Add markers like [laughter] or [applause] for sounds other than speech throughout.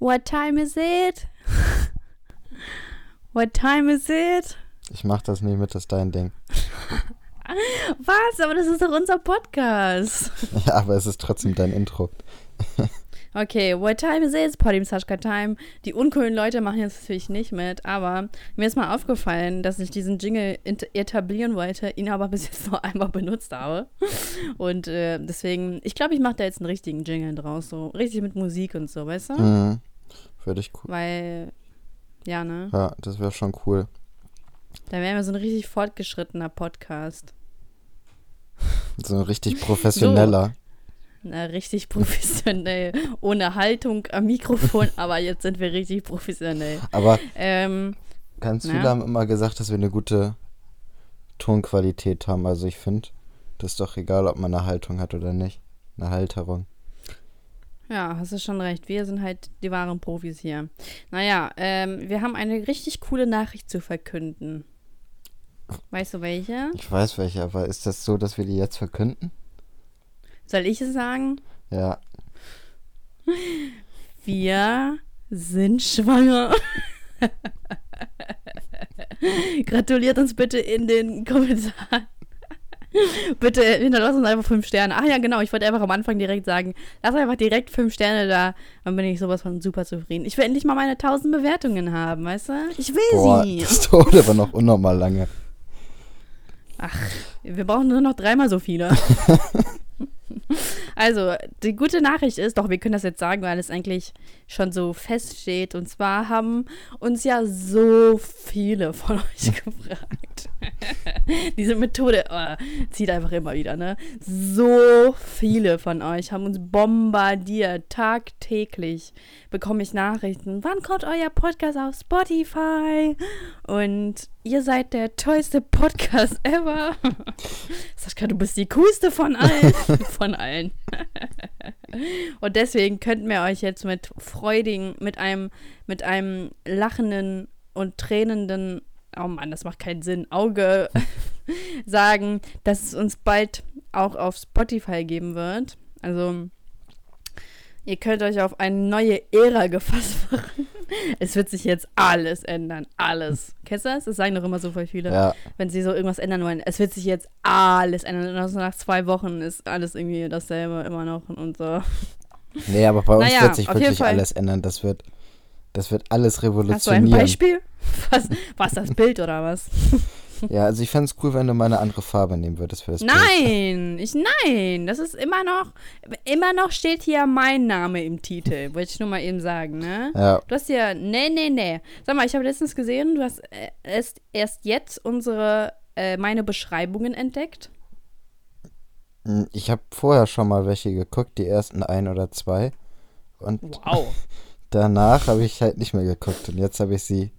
What time is it? [laughs] What time is it? Ich mach das nicht mit, das ist dein Ding. [laughs] Was? Aber das ist doch unser Podcast. [laughs] Ja, aber es ist trotzdem dein Intro. Okay, what time is it? Party Sashka Time. Die uncoolen Leute machen jetzt natürlich nicht mit, aber mir ist mal aufgefallen, dass ich diesen Jingle etablieren wollte, ihn aber bis jetzt nur einmal benutzt habe. Und äh, deswegen, ich glaube, ich mache da jetzt einen richtigen Jingle draus, so richtig mit Musik und so, weißt du? Mhm. Würde ich cool. Weil, ja, ne? Ja, das wäre schon cool. Da wären wir so ein richtig fortgeschrittener Podcast. So ein richtig professioneller. Na, richtig professionell. Ohne Haltung am Mikrofon, [laughs] aber jetzt sind wir richtig professionell. Aber Ähm, ganz viele haben immer gesagt, dass wir eine gute Tonqualität haben. Also ich finde, das ist doch egal, ob man eine Haltung hat oder nicht. Eine Halterung. Ja, hast du schon recht. Wir sind halt die wahren Profis hier. Naja, ähm, wir haben eine richtig coole Nachricht zu verkünden. Weißt du welche? Ich weiß welche, aber ist das so, dass wir die jetzt verkünden? Soll ich es sagen? Ja. Wir sind schwanger. [laughs] Gratuliert uns bitte in den Kommentaren. [laughs] bitte hinterlasst uns einfach fünf Sterne. Ach ja, genau. Ich wollte einfach am Anfang direkt sagen, lass einfach direkt fünf Sterne da. Dann bin ich sowas von super zufrieden. Ich will endlich mal meine tausend Bewertungen haben, weißt du? Ich will Boah, sie. das [laughs] dauert aber noch unnormal lange. Wir brauchen nur noch dreimal so viele. [laughs] also, die gute Nachricht ist, doch, wir können das jetzt sagen, weil es eigentlich schon so feststeht. Und zwar haben uns ja so viele von [laughs] euch gefragt. [laughs] Diese Methode oh, zieht einfach immer wieder, ne? So viele von euch haben uns bombardiert. Tagtäglich bekomme ich Nachrichten. Wann kommt euer Podcast auf Spotify? Und ihr seid der tollste Podcast [laughs] ever. Sascha, du bist die coolste von allen. von allen. [laughs] Und deswegen könnten wir euch jetzt mit freudigen, mit einem, mit einem lachenden und tränenden, oh Mann, das macht keinen Sinn, Auge [laughs] sagen, dass es uns bald auch auf Spotify geben wird. Also, ihr könnt euch auf eine neue Ära gefasst machen. [laughs] Es wird sich jetzt alles ändern. Alles. [laughs] Kennst du das? Das sagen doch immer so voll viele Ja, wenn sie so irgendwas ändern wollen. Es wird sich jetzt alles ändern. Und also nach zwei Wochen ist alles irgendwie dasselbe immer noch und so. [laughs] nee, aber bei uns Naja, wird sich wirklich alles ändern. Das wird, das wird alles Hast du ein revolutionieren. Beispiel? Was, was das Bild oder was? Ja, also ich fände es cool, wenn du mal eine andere Farbe nehmen würdest für das Bild. Nein, ich nein. Das ist immer noch, immer noch steht hier mein Name im Titel. Wollte ich nur mal eben sagen, ne? Ja, Du hast ja, nee, nee, nee. Sag mal, ich habe letztens gesehen, du hast äh, erst, erst jetzt unsere, äh, meine Beschreibungen entdeckt. mm, ich habe vorher schon mal welche geguckt, die ersten ein oder zwei. Und Wow. [laughs] danach habe ich halt nicht mehr geguckt. Und jetzt habe ich sie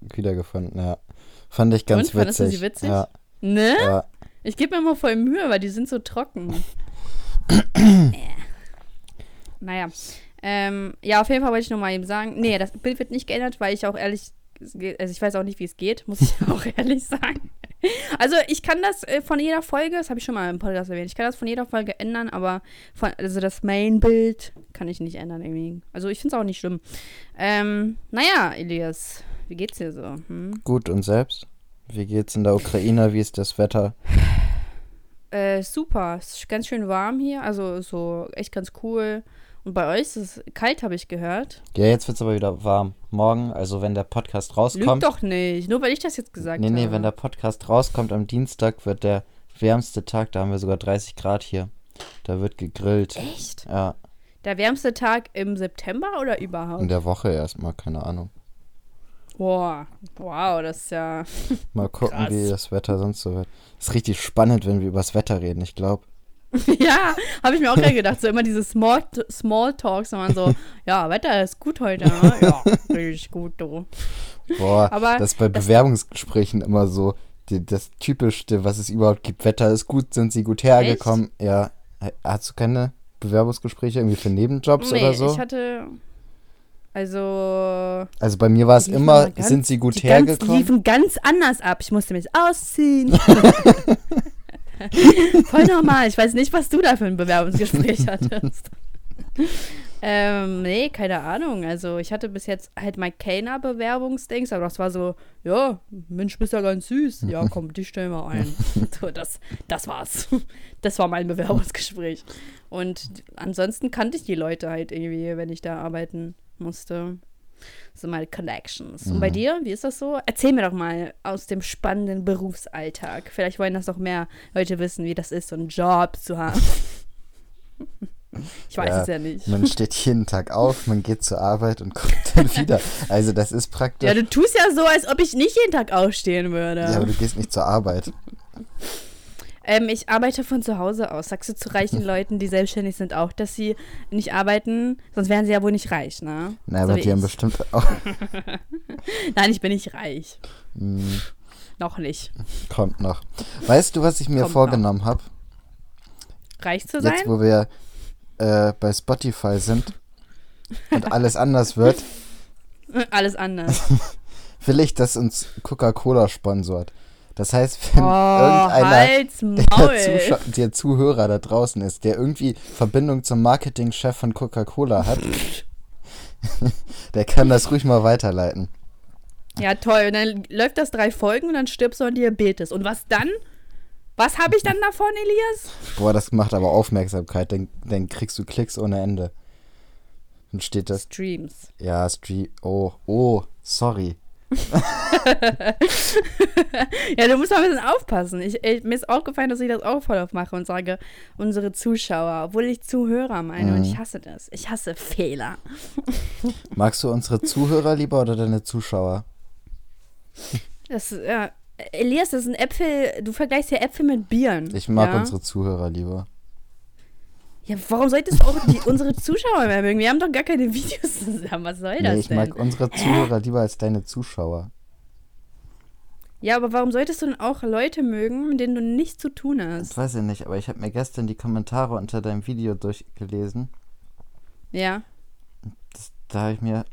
wiedergefunden, ja. Fand ich ganz Und, fandest du witzig. sie witzig? Ja, Ne? ja. Ich gebe mir immer voll Mühe, weil die sind so trocken. [clears throat] Äh. naja. Ähm, ja, auf jeden Fall wollte ich nur mal eben sagen, nee, das Bild wird nicht geändert, weil ich auch ehrlich, also ich weiß auch nicht, wie es geht, muss ich [laughs] auch ehrlich sagen. Also ich kann das äh, von jeder Folge, das habe ich schon mal im Podcast erwähnt, ich kann das von jeder Folge ändern, aber von, also das Main-Bild kann ich nicht ändern irgendwie. Also ich finde es auch nicht schlimm. Ähm, naja, Elias, wie geht's dir so? Hm? Gut, und selbst? Wie geht's in der Ukraine? Wie ist das Wetter? Äh, super. Es ist ganz schön warm hier. Also so echt ganz cool. Und bei euch ist es kalt, habe ich gehört. Ja, jetzt wird's aber wieder warm. Morgen, also wenn der Podcast rauskommt. doch nicht. Nur weil ich das jetzt gesagt nee, habe. nee, wenn der Podcast rauskommt am Dienstag, wird der wärmste Tag. Da haben wir sogar 30 Grad hier. Da wird gegrillt. Echt? Ja, Der wärmste Tag im September oder in überhaupt? der Woche erstmal, keine Ahnung. Boah. Wow, das ist ja. [laughs] Mal gucken, Krass. wie das Wetter sonst so wird. Ist richtig spannend, wenn wir übers Wetter reden, ich glaube. [laughs] ja, habe ich mir auch gerade gedacht. So immer diese Small, Small Talks, wenn man so, [laughs] ja, Wetter ist gut heute, ne? Ja, richtig gut, du. Boah, Aber das ist bei das- Bewerbungsgesprächen immer so die, das Typischste, was es überhaupt gibt. Wetter ist gut, sind sie gut hergekommen. Ja, hast du keine Bewerbungsgespräche irgendwie für Nebenjobs Nee, oder so? ich hatte. Also. Also bei mir war es Die immer, ganz- sind sie gut die ganz, die hergekommen? liefen ganz anders ab. Ich musste mich ausziehen. [laughs] [laughs] Voll normal. Ich weiß nicht, was du da für ein Bewerbungsgespräch hattest. [laughs] Ähm, nee, keine Ahnung. Also ich hatte bis jetzt halt mal keiner Bewerbungsdings, aber das war so, ja, Mensch, bist ja ganz süß. Ja, komm, dich stellen wir ein. so, das, das war's. Das war mein Bewerbungsgespräch. Und ansonsten kannte ich die Leute halt irgendwie, wenn ich da arbeiten musste. So meine Connections. Und bei dir, wie ist das so? Erzähl mir doch mal aus dem spannenden Berufsalltag. Vielleicht wollen das noch mehr Leute wissen, wie das ist, so einen Job zu haben. Ich weiß Ja, es ja nicht. Man steht jeden Tag auf, man geht zur Arbeit und [laughs] kommt dann wieder. Also das ist praktisch. Ja, du tust ja so, als ob ich nicht jeden Tag aufstehen würde. Ja, aber du gehst nicht zur Arbeit. Ähm, ich arbeite von zu Hause aus. Sagst du zu reichen [laughs] Leuten, die selbstständig sind, auch, dass sie nicht arbeiten? Sonst wären sie ja wohl nicht reich, ne? Na, So aber die haben bestimmt [laughs] auch. Nein, ich bin nicht reich. Hm, Noch nicht. kommt noch. Weißt du, was ich mir Kommt vorgenommen habe? Reich zu sein? Jetzt, wo wir äh, bei Spotify sind und [laughs] alles anders wird, Alles anders. will ich, dass uns Coca-Cola sponsort. Das heißt, wenn Oh, irgendeiner der, der Zuhörer da draußen ist, der irgendwie Verbindung zum Marketingchef von Coca-Cola hat, [laughs] der kann das ruhig mal weiterleiten. Ja, toll. Und dann läuft das drei Folgen und dann stirbst du an Diabetes. Und was dann? Was habe ich dann davon, Elias? Boah, das macht aber Aufmerksamkeit, dann, dann kriegst du Klicks ohne Ende. Dann steht das, Streams. ja, Street, oh, oh, sorry. Ja, du musst mal ein bisschen aufpassen. Ich, ich, mir ist aufgefallen, dass ich das auch voll aufmache und sage, unsere Zuschauer, obwohl ich Zuhörer meine. Und Mhm. ich hasse das. Ich hasse Fehler. [laughs] Magst du unsere Zuhörer lieber oder deine Zuschauer? Das, ja. Elias, das sind Äpfel. Du vergleichst ja Äpfel mit Bieren. Ich mag ja? unsere Zuhörer lieber. Ja, warum solltest du auch die, unsere Zuschauer mehr mögen? Wir haben doch gar keine Videos zusammen. Was soll das Nee, ich denn? mag unsere Zuhörer lieber als deine Zuschauer. Ja, aber warum solltest du denn auch Leute mögen, mit denen du nichts zu tun Das hast? weiß ich nicht, aber ich habe mir gestern die Kommentare unter deinem Video durchgelesen. Ja. Das, da habe ich mir,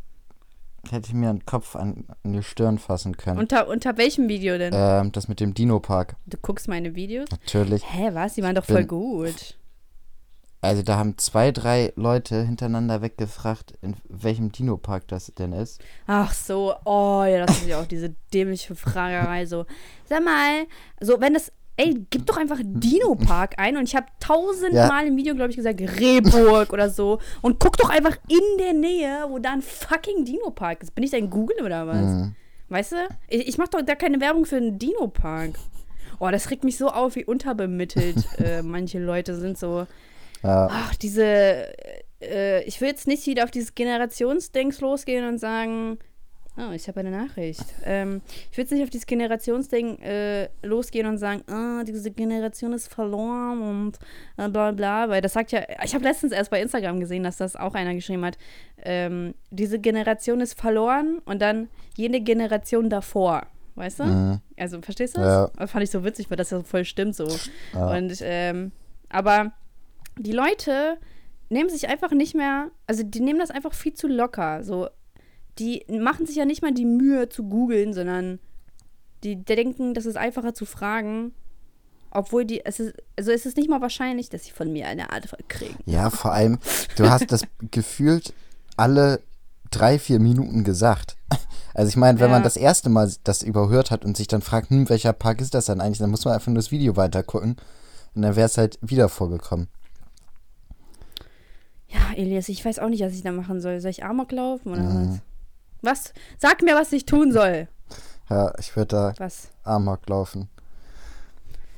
hätte ich mir einen Kopf an, an die Stirn fassen können. Unter, unter welchem Video denn? ähm, das mit dem Dino-Park. Du guckst meine Videos? Natürlich. Hä, was? Die waren doch voll gut. Also da haben zwei, drei Leute hintereinander weggefragt, in welchem Dino-Park das denn ist. Ach so, oh ja, das ist ja auch diese dämliche Fragerei so. Sag mal, so wenn das, ey, gib doch einfach Dino-Park ein und ich habe tausendmal Ja. im Video, glaube ich, gesagt, Rehburg oder so und guck doch einfach in der Nähe, wo da ein fucking Dino-Park ist. Bin ich dein Google oder was? Mhm. Weißt du? Ich, ich mache doch da keine Werbung für einen Dino-Park. Oh, das regt mich so auf, wie unterbemittelt äh, manche Leute sind so. Ja, Ach, diese. Äh, ich will jetzt nicht wieder auf dieses Generationsdings losgehen und sagen. Oh, ich habe eine Nachricht. Ähm, ich will jetzt nicht auf dieses Generationsding äh, losgehen und sagen, ah, diese Generation ist verloren und äh, bla bla, weil das sagt ja, ich habe letztens erst bei Instagram gesehen, dass das auch einer geschrieben hat, ähm, diese Generation ist verloren und dann jede Generation davor, weißt du? mhm. Also, verstehst du das? Ja. Das fand ich so witzig, weil das ja voll stimmt so. ja. Und, ähm, aber die Leute nehmen sich einfach nicht mehr, also die nehmen das einfach viel zu locker. So, die machen sich ja nicht mal die Mühe zu googeln, sondern die denken, das ist einfacher zu fragen. Obwohl die, es ist, also es ist nicht mal wahrscheinlich, dass sie von mir eine Antwort kriegen. ja, vor allem, du hast das [laughs] gefühlt alle drei, vier Minuten gesagt. Also ich meine, wenn man Ja. das erste Mal das überhört hat und sich dann fragt, hm, welcher Park ist das dann eigentlich, dann muss man einfach nur das Video weitergucken und dann wäre es halt wieder vorgekommen. Ja, Elias, ich weiß auch nicht, was ich da machen soll. Soll ich Amok laufen oder Mhm. was? Was? Sag mir, was ich tun soll. Ja, ich würde da Was? Amok laufen.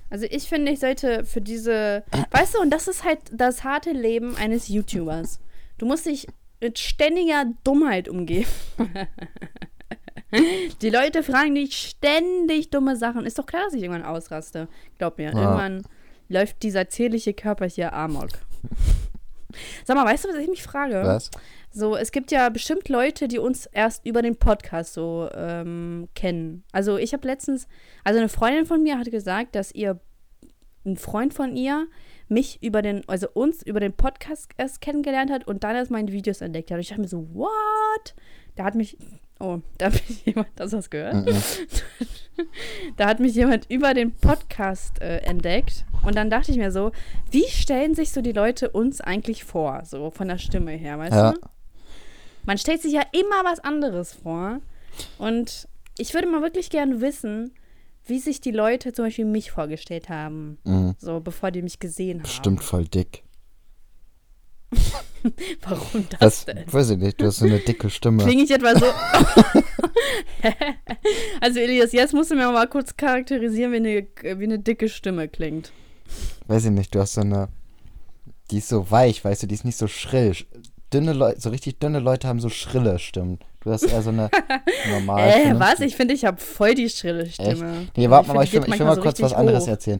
Also ich finde, ich sollte für diese, [clears throat] weißt du, und das ist halt das harte Leben eines YouTubers. Du musst dich mit ständiger Dummheit umgeben. [laughs] Die Leute fragen dich ständig dumme Sachen. Ist doch klar, dass ich irgendwann ausraste. Glaub mir, Ja. irgendwann läuft dieser zierliche Körper hier amok. [laughs] Sag mal, weißt du, was ich mich frage? Was? So, es gibt ja bestimmt Leute, die uns erst über den Podcast so ähm, kennen. Also ich habe letztens, also eine Freundin von mir hat gesagt, dass ihr ein Freund von ihr mich über den, also uns über den Podcast erst kennengelernt hat und dann erst meine Videos entdeckt hat. Und ich dachte mir so, what? Da hat mich Oh, da hat mich jemand, hast du das gehört? Mhm. [laughs] Da hat mich jemand über den Podcast äh, entdeckt. Und dann dachte ich mir so, wie stellen sich so die Leute uns eigentlich vor? So von der Stimme her, weißt Ja. du? Man stellt sich ja immer was anderes vor. Und ich würde mal wirklich gerne wissen, wie sich die Leute zum Beispiel mich vorgestellt haben. Mhm. So, bevor die mich gesehen haben. Bestimmt voll dick. [laughs] Warum das Das, denn? weiß ich nicht, du hast so eine dicke Stimme. Klinge ich etwa so. [laughs] also, Elias, jetzt musst du mir mal kurz charakterisieren, wie eine, wie eine dicke Stimme klingt. Weiß ich nicht, du hast so eine. Die ist so weich, weißt du, die ist nicht so schrill. Sch- Dünne Leute, so richtig dünne Leute haben so schrille Stimmen. Du hast eher so eine [laughs] normale Äh, Stimme. was? Ich finde, ich habe voll die schrille Stimme. Nee, warte Ich mal, find, ich will, ich will mal so kurz was anderes hoch. erzählen.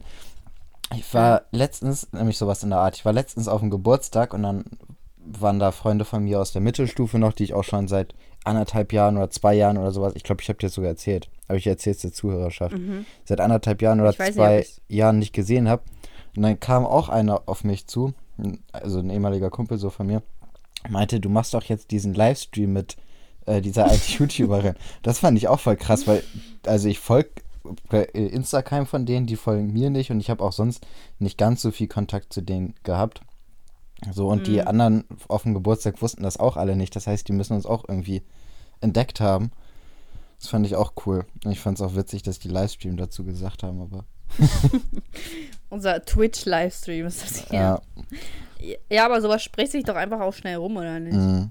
Ich war letztens, nämlich sowas in der Art, ich war letztens auf dem Geburtstag und dann waren da Freunde von mir aus der Mittelstufe noch, die ich auch schon seit anderthalb Jahren oder zwei Jahren oder sowas, ich glaube, ich habe dir das sogar erzählt, aber ich erzähle es der Zuhörerschaft, seit anderthalb Jahren oder Mhm. Nicht, zwei ob ich's- Jahren nicht gesehen habe. Und dann kam auch einer auf mich zu, also ein ehemaliger Kumpel so von mir, meinte, du machst doch jetzt diesen Livestream mit äh, dieser alten [laughs] YouTuberin. Das fand ich auch voll krass, weil, also ich folge bei Instagram von denen, die folgen mir nicht und ich habe auch sonst nicht ganz so viel Kontakt zu denen gehabt. So, und die anderen auf dem Geburtstag wussten das auch alle nicht. Das heißt, die müssen uns auch irgendwie entdeckt haben. Das fand ich auch cool. Und ich fand es auch witzig, dass die Livestream dazu gesagt haben, aber [laughs] Unser Twitch-Livestream ist das hier. ja. Ja, aber sowas spricht sich doch einfach auch schnell rum, oder nicht? mhm.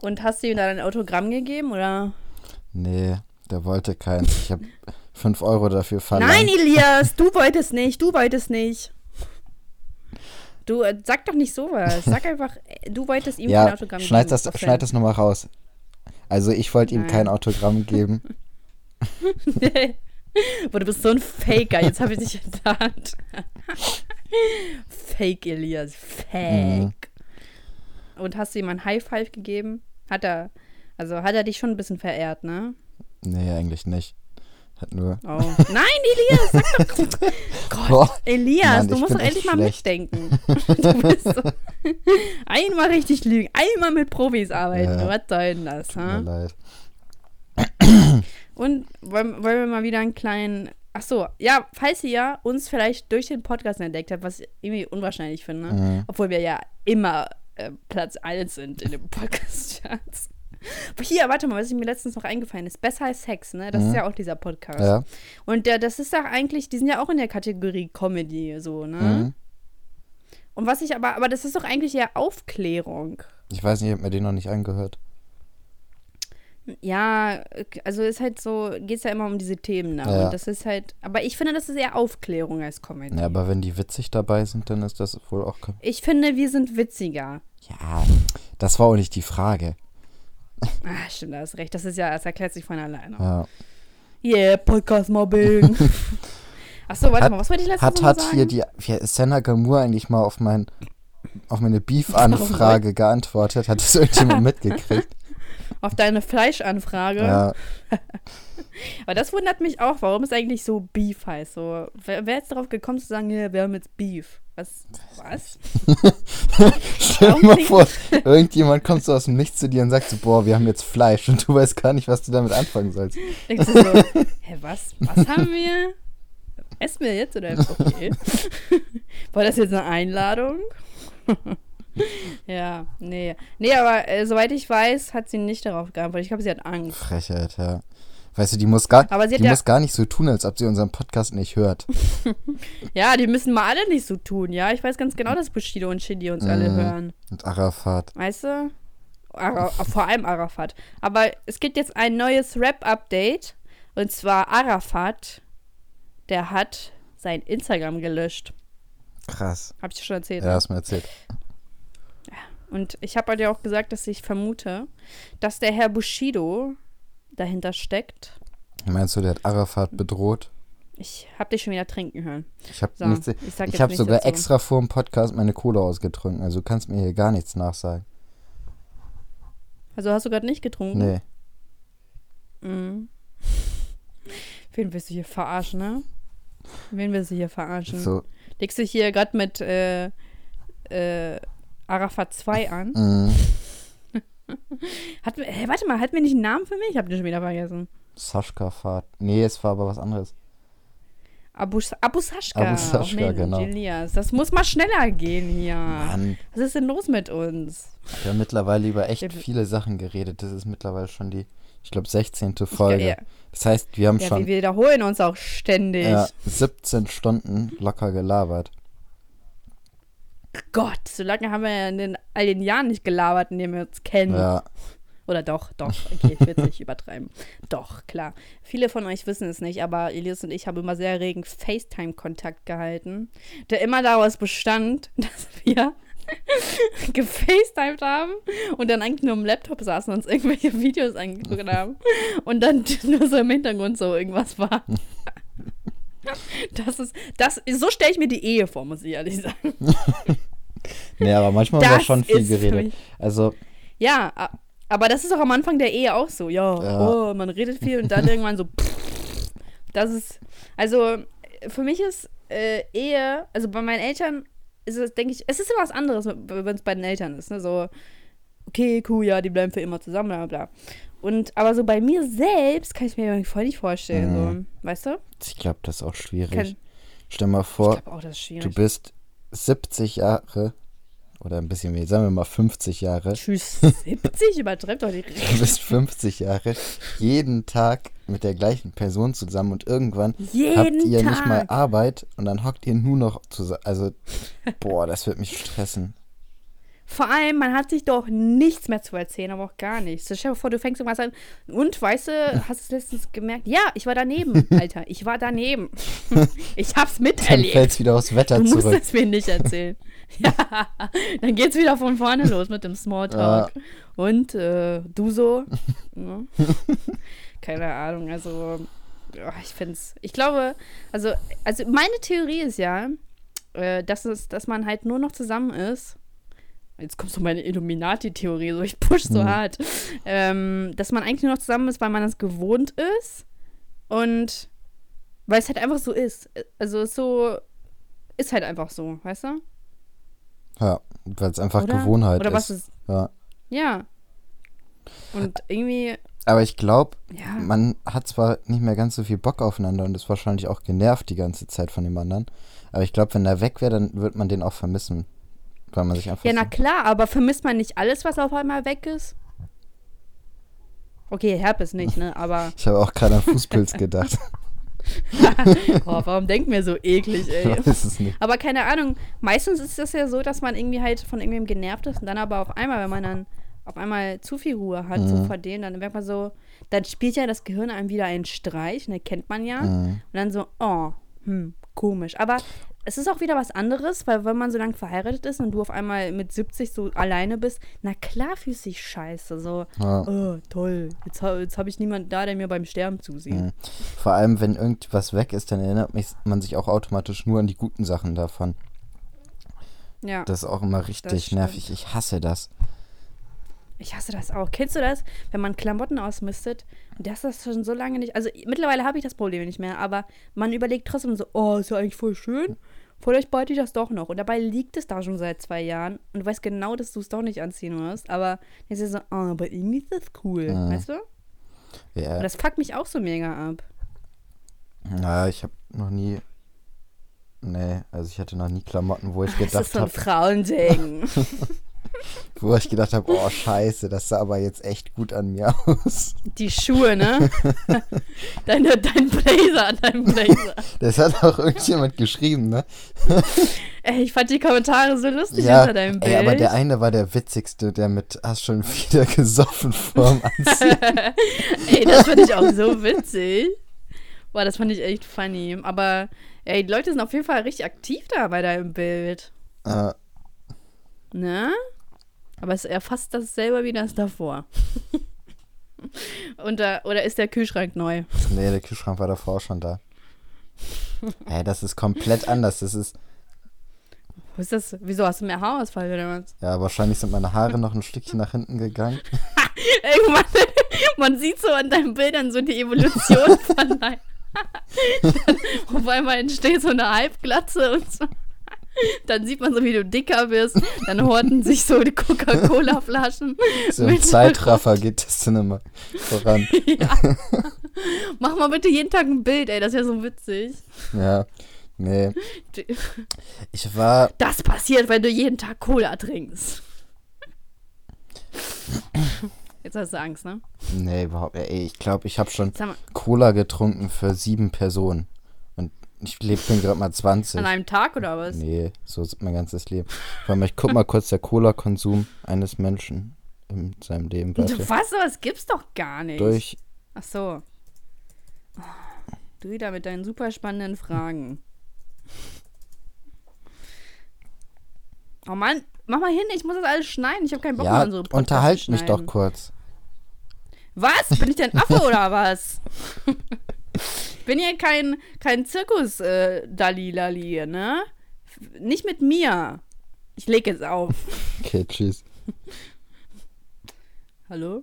Und hast du ihm da ein Autogramm gegeben, oder? nee, der wollte keins. Ich habe 5 Euro dafür verlangt. Nein, Elias, du wolltest nicht, du wolltest nicht. Du, äh, sag doch nicht sowas. Sag [laughs] einfach, äh, du wolltest ihm kein Ja, Autogramm schneid geben. das, Was schneid denn? das nochmal raus. Also ich wollte ihm kein Autogramm [laughs] geben. [laughs] Boah, du bist so ein Faker. Jetzt habe ich dich enttarnt. Fake, Elias. Mhm. Fake. Und hast du ihm ein High Five gegeben? Hat er, also hat er dich schon ein bisschen verehrt, ne? Nee, eigentlich nicht. Hat nur. Oh. Nein, Elias, sag doch. [laughs] Gott, Boah, Elias, Mann, du musst doch endlich mal schlecht. mitdenken. [laughs] Du bist so [laughs] einmal richtig lügen, einmal mit Profis arbeiten. Ja. Was soll denn das? tut mir Ha? leid. Und wollen, wollen wir mal wieder einen kleinen. Ach so, ja, falls ihr ja uns vielleicht durch den Podcast entdeckt habt, was ich irgendwie unwahrscheinlich finde, Mhm. obwohl wir ja immer äh, Platz 1 sind in den Podcast-Charts. [laughs] Hier, warte mal, was mir letztens noch eingefallen ist. Besser als Sex, ne? Das ist ja auch dieser Podcast. Mhm. Ja. Und der, das ist doch eigentlich, die sind ja auch in der Kategorie Comedy, so, ne? Mhm. Und was ich aber, aber das ist doch eigentlich eher Aufklärung. Ich weiß nicht, ich habe mir den noch nicht angehört. Ja, also ist halt so, geht es ja immer um diese Themen, ne? Ja. Und das ist halt, aber ich finde, das ist eher Aufklärung als Comedy. Ja, aber wenn die witzig dabei sind, dann ist das wohl auch. Ich finde, wir sind witziger. Ja, das war auch nicht die Frage. Ah, stimmt, da hast recht. Das ist ja, das erklärt sich von alleine. Ja. Yeah, Podcast-Mobbing. [laughs] Achso, warte Hat- mal, was wollte ich letztes Hat, Mal hat sagen? hier die wie, Senna Gamur eigentlich mal auf, mein, auf meine [laughs] Beef-Anfrage geantwortet? Hat das irgendjemand [laughs] mitgekriegt? Auf deine Fleischanfrage. Ja, [laughs] Aber das wundert mich auch, warum es eigentlich so Beef heißt. So, wer, wer ist darauf gekommen zu sagen, ja, wir haben jetzt Beef? Was? Was? [laughs] stell dir mal vor, irgendjemand kommt so aus dem Nichts zu dir und sagt so, boah, wir haben jetzt Fleisch und du weißt gar nicht, was du damit anfangen sollst. Denkst du so, hä, was? Was haben wir? Essen wir jetzt oder okay? [laughs] War das jetzt eine Einladung? Ja, nee. Nee, aber äh, soweit ich weiß, hat sie nicht darauf geantwortet. Ich glaube, sie hat Angst. Frechheit, ja. Weißt du, die muss gar, Aber sie hat die ja- muss gar nicht so tun, als ob sie unseren Podcast nicht hört. [laughs] Ja, die müssen mal alle nicht so tun, ja. Ich weiß ganz genau, dass Bushido und Shindy uns alle Mhm. hören. Und Arafat. Weißt du? Ara vor allem Arafat. Aber es gibt jetzt ein neues Rap-Update. Und zwar Arafat, der hat sein Instagram gelöscht. Krass. Hab ich dir schon erzählt. Ja, ne? hast mir erzählt. Und ich habe dir auch gesagt, dass ich vermute, dass der Herr Bushido dahinter steckt. Meinst du, der hat Arafat bedroht? Ich habe dich schon wieder trinken hören. Ich habe So, nichts, ich sag ich jetzt habe nichts sogar dazu. extra vor dem Podcast meine Cola ausgetrunken. Also du kannst mir hier gar nichts nachsagen. Also hast du gerade nicht getrunken? Nee. Mhm. Wen willst du hier verarschen, ne? Wen willst du hier verarschen? So, Legst du hier gerade mit äh, äh, Arafat 2 an? mm, [laughs] Hat, hey, warte mal, hat mir nicht einen Namen für mich? Ich hab den schon wieder vergessen. Saschka Fahrt. Nee, es war aber was anderes. Abu, Abu Saschka. Abu Saschka, Mensch, genau. Elias, das muss mal schneller gehen hier. Mann, Was ist denn los mit uns? wir haben mittlerweile über echt viele Sachen geredet. Das ist mittlerweile schon die, ich glaube, 16. Folge. Ja, Das heißt, wir haben ja, schon wir wiederholen uns auch ständig. ja, 17 Stunden locker gelabert. Gott, so lange haben wir ja in den, all den Jahren nicht gelabert, in denen wir uns kennen. Ja, Oder doch, doch. Okay, ich will es nicht [laughs] übertreiben. Doch, klar. Viele von euch wissen es nicht, aber Elias und ich haben immer sehr regen FaceTime-Kontakt gehalten, der immer daraus bestand, [laughs] dass wir [laughs] gefacetimed haben und dann eigentlich nur am Laptop saßen und uns irgendwelche Videos angeguckt haben und dann nur so im Hintergrund so irgendwas war. Das ist, das, so stelle ich mir die Ehe vor, muss ich ehrlich sagen. [laughs] nee, aber manchmal Das schon viel geredet. Also, Ja, aber das ist auch am Anfang der Ehe auch so. Ja, Ja. Oh, man redet viel und dann [laughs] irgendwann so. pff, Das ist, also für mich ist äh, Ehe, also bei meinen Eltern ist es, denke ich, es ist immer was anderes, wenn es bei den Eltern ist. Ne? So, okay, cool, ja, die bleiben für immer zusammen, bla bla. Und aber so bei mir selbst kann ich mir irgendwie voll nicht vorstellen, Mhm. so, weißt du? ich glaube, das ist auch schwierig. Kann, Stell mal vor, auch, du bist 70 Jahre oder ein bisschen mehr, sagen wir mal 50 Jahre. Tschüss, [laughs] 70? Übertreibt doch die Du bist 50 Jahre jeden Tag mit der gleichen Person zusammen und irgendwann Jeden habt ihr Tag. nicht mal Arbeit und dann hockt ihr nur noch zusammen. Also, boah, das wird mich stressen. Vor allem, man hat sich doch nichts mehr zu erzählen, aber auch gar nichts. Stell dir vor, du fängst irgendwas an und, weißt du, hast es letztens gemerkt? Ja, ich war daneben, [laughs] Alter. Ich war daneben. [laughs] ich hab's Dann fällt miterlebt. es wieder aufs Wetter Du musst zurück. es mir nicht erzählen. [laughs] ja, dann geht's wieder von vorne los mit dem Smalltalk. Und, äh, du so? Ja. Keine Ahnung, also, ja, ich find's, ich glaube, also, also meine Theorie ist ja, äh, dass, es, dass man halt nur noch zusammen ist. Jetzt kommt so meine Illuminati-Theorie, so ich push so Mhm. hart. Ähm, dass man eigentlich nur noch zusammen ist, weil man es gewohnt ist. Und weil es halt einfach so ist. Also es so ist halt einfach so, weißt du? Ja, weil es einfach Oder? Gewohnheit Oder ist. was ist. Ja. Ja. Und irgendwie, Aber ich glaube, ja. man hat zwar nicht mehr ganz so viel Bock aufeinander und ist wahrscheinlich auch genervt die ganze Zeit von dem anderen. Aber ich glaube, wenn er weg wäre, dann wird man den auch vermissen. Weil man sich einfach. Ja, na so, klar, aber vermisst man nicht alles, was auf einmal weg ist? Okay, Herpes nicht, ne? Aber [laughs] ich habe auch gerade an Fußpilz gedacht. [laughs] oh, warum denkt mir so eklig, ich ey? weiß es nicht. Aber keine Ahnung, meistens ist das ja so, dass man irgendwie halt von irgendwem genervt ist und dann aber auf einmal, wenn man dann auf einmal zu viel Ruhe hat, so Mhm. vor dem, dann merkt man so, dann spielt ja das Gehirn einem wieder einen Streich, ne, kennt man ja. Mhm. Und dann so, oh, hm, komisch. Aber es ist auch wieder was anderes, weil wenn man so lange verheiratet ist und du auf einmal mit 70 so alleine bist, na klar fühlst du dich scheiße. So, Ja. oh, toll, jetzt, jetzt habe ich niemanden da, der mir beim Sterben zusieht. Mhm. Vor allem, wenn irgendwas weg ist, dann erinnert mich, man sich auch automatisch nur an die guten Sachen davon. Ja. Das ist auch immer richtig nervig. Ich hasse das. Ich hasse das auch. Kennst du das, wenn man Klamotten ausmistet? Und das ist schon so lange nicht. Also mittlerweile habe ich das Problem nicht mehr, aber man überlegt trotzdem so, oh, ist ja eigentlich voll schön. Vielleicht behalte ich das doch noch. Und dabei liegt es da schon seit zwei Jahren und du weißt genau, dass du es doch nicht anziehen wirst. Aber jetzt ist es so, oh, aber irgendwie ist das cool. Mhm. Weißt du? Ja, Und das fuckt mich auch so mega ab. ja ich habe noch nie. Nee, also ich hatte noch nie Klamotten, wo ich Das ist gedacht so ein habe, Frauending. [laughs] [laughs] [laughs] wo ich gedacht habe, oh scheiße, das sah aber jetzt echt gut an mir [laughs] aus. Die Schuhe, ne? [laughs] Deine, dein Blazer, dein Blazer. Das hat auch irgendjemand geschrieben, ne? Ey, ich fand die Kommentare so lustig ja, unter deinem Bild. ey, aber der eine war der witzigste, der mit hast schon wieder gesoffen vorm Anziehen. Ey, das finde ich auch so witzig. Boah, das fand ich echt funny. Aber ey, die Leute sind auf jeden Fall richtig aktiv da bei deinem Bild. äh, Ne? Aber es ist ja fast dasselbe wie das davor. [laughs] Und da, oder ist der Kühlschrank neu? nee, der Kühlschrank war davor schon da. [laughs] Ey, das ist komplett anders. Das ist, Wo ist das? Wieso hast du mehr Haarausfall oder was? ja, wahrscheinlich sind meine Haare noch ein Stückchen nach hinten gegangen. [laughs] Irgendwann, man sieht so an deinen Bildern so die Evolution von deinem. Auf einmal entsteht so eine Halbglatze und so. [laughs] Dann sieht man so, wie du dicker wirst. Dann horten sich so die Coca-Cola-Flaschen. So mit- Zeitraffer geht das dann immer voran. [laughs] ja. Mach mal bitte jeden Tag ein Bild, ey. Das ist ja so witzig. Ja, nee. Ich war, Das passiert, wenn du jeden Tag Cola trinkst. Jetzt hast du Angst, ne? nee, überhaupt, ey, ich glaube, ich habe schon Cola getrunken für sieben Personen. Ich lebe bin gerade mal 20. an einem Tag oder was? Nee, so ist mein ganzes Leben. Mal, ich guck mal kurz der Cola-Konsum eines Menschen in seinem Leben. Du Warte. was? Das gibt's doch gar nicht. Durch, Ach so. Oh, Du wieder mit deinen super spannenden Fragen. Oh Mann, mach mal hin, ich muss das alles schneiden. Ich habe keinen Bock mehr ja, an so Podcasts unterhalt mich doch kurz. Was? Bin ich denn Affe oder was? [laughs] ich bin ja kein, kein Zirkus äh, Dalilali, ne? Nicht mit mir. Ich leg jetzt auf. Okay, tschüss. Hallo?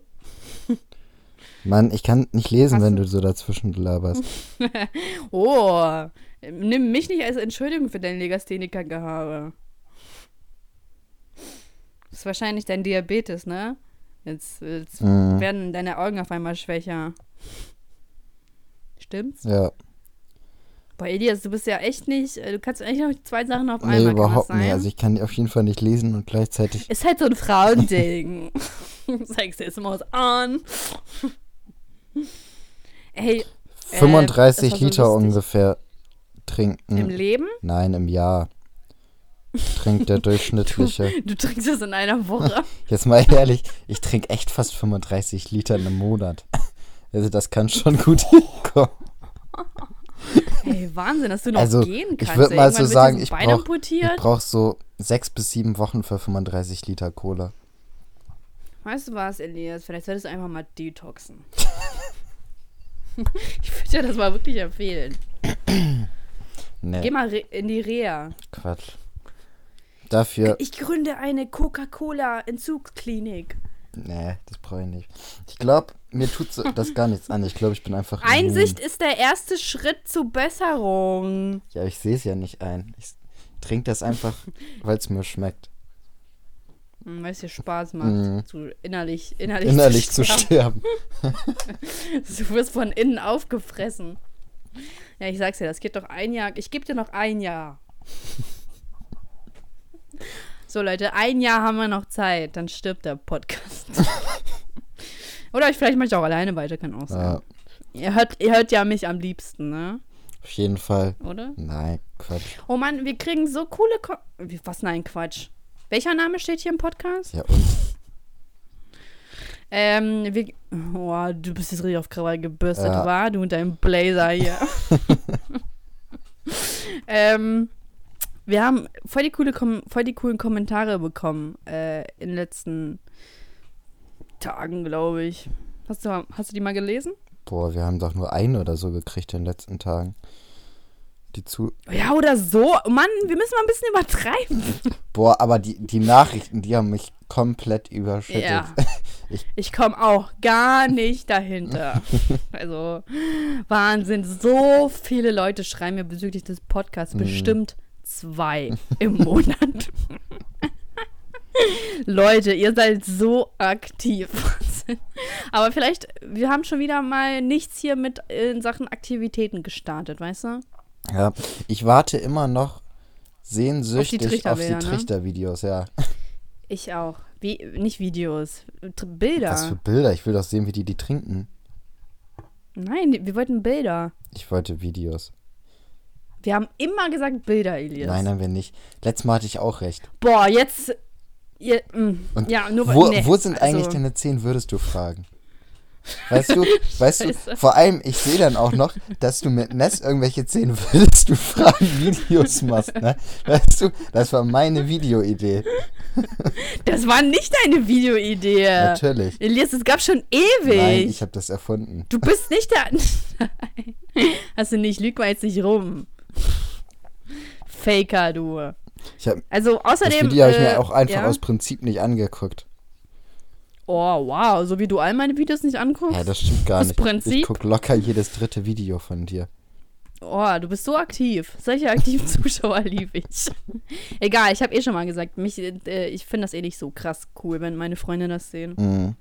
Mann, ich kann nicht lesen, Hast wenn du- du so dazwischen laberst. [laughs] Oh, nimm mich nicht als Entschuldigung für dein Legastheniker-Gehabe. Das ist wahrscheinlich dein Diabetes, ne? Jetzt, jetzt Mhm. werden deine Augen auf einmal schwächer. Stimmt's? Ja, Boah, Elias, du bist ja echt nicht, äh, du kannst eigentlich noch zwei Sachen auf nee, einmal. das überhaupt nicht. Also ich kann auf jeden Fall nicht lesen und gleichzeitig. Ist halt so ein Frauending. [laughs] [laughs] Zeigst du jetzt mal was an. Ey, Äh, das 35 war so Liter lustig. ungefähr trinken. im Leben? Nein, im Jahr. Trinkt der [laughs] durchschnittliche. Du trinkst das in einer Woche. Jetzt mal ehrlich, ich trinke echt fast 35 Liter im Monat. Also das kann schon [laughs] gut hinkommen. Ey, Wahnsinn, dass du noch Also, gehen ich kannst. würd ey. mal so sagen, ich Bein brauch-. Ich brauche so sechs bis sieben Wochen für 35 Liter Cola. Weißt du was, Elias? Vielleicht solltest du einfach mal detoxen. [laughs] ich würde dir das mal wirklich empfehlen. [clears throat] Nee, Geh mal in die Reha. Quatsch. Dafür, Ich gründe eine Coca-Cola-Entzugsklinik. Nee, das brauche ich nicht. Ich glaube, mir tut so, das gar nichts an. Ich glaube, ich bin einfach. Einsicht ist der erste Schritt zur Besserung. Ja, ich sehe es ja nicht ein. Ich trinke das einfach, [laughs] weil es mir schmeckt. Hm, Weil es dir Spaß macht, Mhm. zu innerlich, innerlich, Innerlich zu sterben. sterben. [laughs] Du wirst von innen aufgefressen. Ja, ich sag's dir, das geht doch ein Jahr. Ich gebe dir noch ein Jahr. [laughs] So, Leute, ein Jahr haben wir noch Zeit, dann stirbt der Podcast. [laughs] Oder ich vielleicht mache ich auch alleine weiter, kann auch sein. Ja, Ihr, hört, ihr hört ja mich am liebsten, ne? auf jeden Fall. Oder? Nein, Quatsch. Oh Mann, wir kriegen so coole. Ko Was? Nein, Quatsch. Welcher Name steht hier im Podcast? Ja, und? Ähm, wir. Oh, du bist jetzt richtig auf Krawall gebürstet, Ja. war? Du und dein Blazer hier. [laughs] [laughs] ähm, wir haben voll die, coole Kom voll die coolen Kommentare bekommen äh, in den letzten Tagen, glaube ich. Hast du, hast du die mal gelesen? Boah, wir haben doch nur eine oder so gekriegt in den letzten Tagen. Die zu. Ja, oder so. Mann, wir müssen mal ein bisschen übertreiben. [laughs] Boah, aber die, die Nachrichten, die haben mich komplett überschüttet. Ja. [laughs] Ich komme auch gar nicht dahinter. [laughs] Also, Wahnsinn. So viele Leute schreiben mir bezüglich des Podcasts. Mhm. Bestimmt zwei im Monat. Leute, ihr seid so aktiv. Aber vielleicht, wir haben schon wieder mal nichts hier mit in Sachen Aktivitäten gestartet, weißt du? Ja, ich warte immer noch sehnsüchtig auf die, ne? Trichtervideos, ja. Ich auch. Wie, nicht Videos, Bilder. Was für Bilder? Ich will doch sehen, wie die die trinken. Nein, wir wollten Bilder. Ich wollte Videos. Wir haben immer gesagt Bilder, Elias. Nein, haben wir nicht. Letztes Mal hatte ich auch recht. Boah, jetzt. Mh, Und ja, nur Wo, nee, wo sind eigentlich also, deine 10, würdest du fragen? Weißt du, [laughs] weißt du, vor allem, ich sehe dann auch noch, dass du mit Ness irgendwelche 10 [laughs] würdest du fragen Videos machst, ne? Weißt du, das war meine Videoidee. [laughs] Das war nicht deine Videoidee. Natürlich. Elias, es gab schon ewig. Nein, ich habe das erfunden. du bist nicht der. Nein. Hast du nicht, lüg mal jetzt nicht rum. Faker, du. Ich hab, Also außerdem. das Video habe ich äh, mir auch einfach ja? aus Prinzip nicht angeguckt. Oh, wow. So wie du all meine Videos nicht anguckst. Ja, das stimmt gar Aus nicht. Prinzip? Ich guck locker jedes dritte Video von dir. Oh, du bist so aktiv. Solche aktiven [laughs] Zuschauer liebe ich. Egal, ich habe eh schon mal gesagt, mich, äh, ich finde das eh nicht so krass cool, wenn meine Freunde das sehen. Mhm.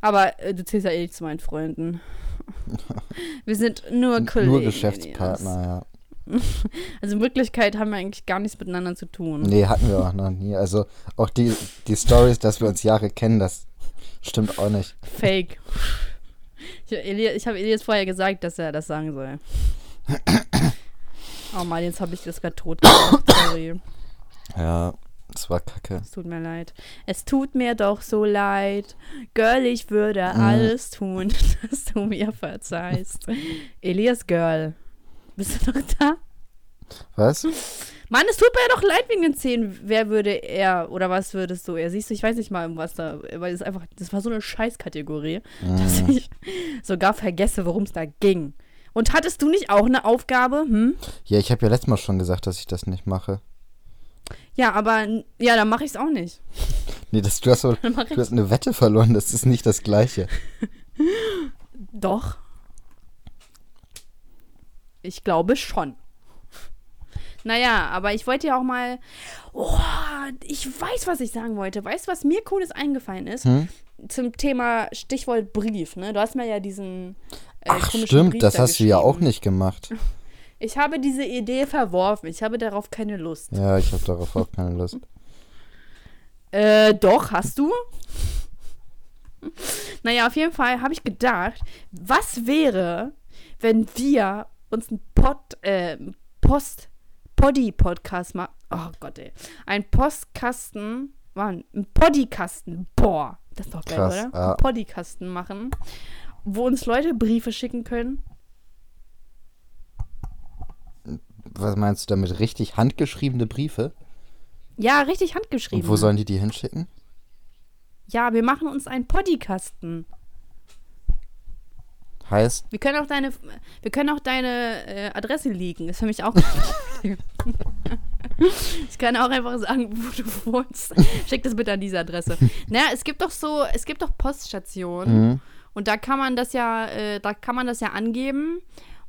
Aber äh, du zählst ja eh nicht zu meinen Freunden. [laughs] Wir sind nur Kollegen. Nur Geschäftspartner, ja. [laughs] Also in Wirklichkeit haben wir eigentlich gar nichts miteinander zu tun. Nee, hatten wir auch noch nie. Also auch die, die Stories, dass wir uns Jahre kennen, das stimmt auch nicht. Fake. Ich, habe Elias vorher gesagt, dass er das sagen soll. Oh Mann, jetzt habe ich das gerade tot gemacht. [coughs] Sorry. Ja, das war kacke. Es tut mir leid. Es tut mir doch so leid. Girl, ich würde Mhm. alles tun, [laughs] dass du mir verzeihst. Elias Girl. Bist du noch da? Was? Mann, es tut mir ja doch leid wegen den Zähnen. Wer würde er oder was würdest du er? Siehst du, ich weiß nicht mal, um was da, weil es einfach, das war so eine Scheißkategorie, dass Mhm. ich sogar vergesse, worum es da ging. Und hattest du nicht auch eine Aufgabe? Hm? Ja, ich habe ja letztes Mal schon gesagt, dass ich das nicht mache. Ja, aber ja, dann mache ich es auch nicht. [laughs] Nee, das, du, hast so, du hast eine Wette verloren, das ist nicht das Gleiche. [laughs] Doch. Ich glaube schon. Naja, aber ich wollte ja auch mal. Oh, ich weiß, was ich sagen wollte. Weißt du, was mir Cooles eingefallen ist? Hm? Zum Thema Stichwort Brief, ne? Du hast mir ja diesen. Äh, Ach, stimmt, Brief das da hast du ja auch nicht gemacht. [laughs] Ich habe diese Idee verworfen. Ich habe darauf keine Lust. Ja, ich habe darauf auch keine Lust. [laughs] Äh, doch, hast du? [laughs] Naja, auf jeden Fall habe ich gedacht, was wäre, wenn wir uns einen Pod, äh, Post, Poddy-Podcast machen. Oh Gott, ey. Ein Postkasten, Mann, ein Poddykasten. Boah, das ist doch geil, Krass, oder? ja. Ein Poddykasten machen, wo uns Leute Briefe schicken können. Was meinst du damit? Richtig handgeschriebene Briefe? Ja, richtig handgeschrieben. Und wo sollen die die hinschicken? ja, wir machen uns einen Poddykasten. Heißt, Wir können auch deine, wir können auch deine äh, Adresse liegen. Ist für mich auch. [laughs] ich kann auch einfach sagen, wo du wohnst. Schick das bitte an diese Adresse. Naja, es gibt doch so, es gibt doch Poststationen mhm. und da kann man das ja, äh, da kann man das ja angeben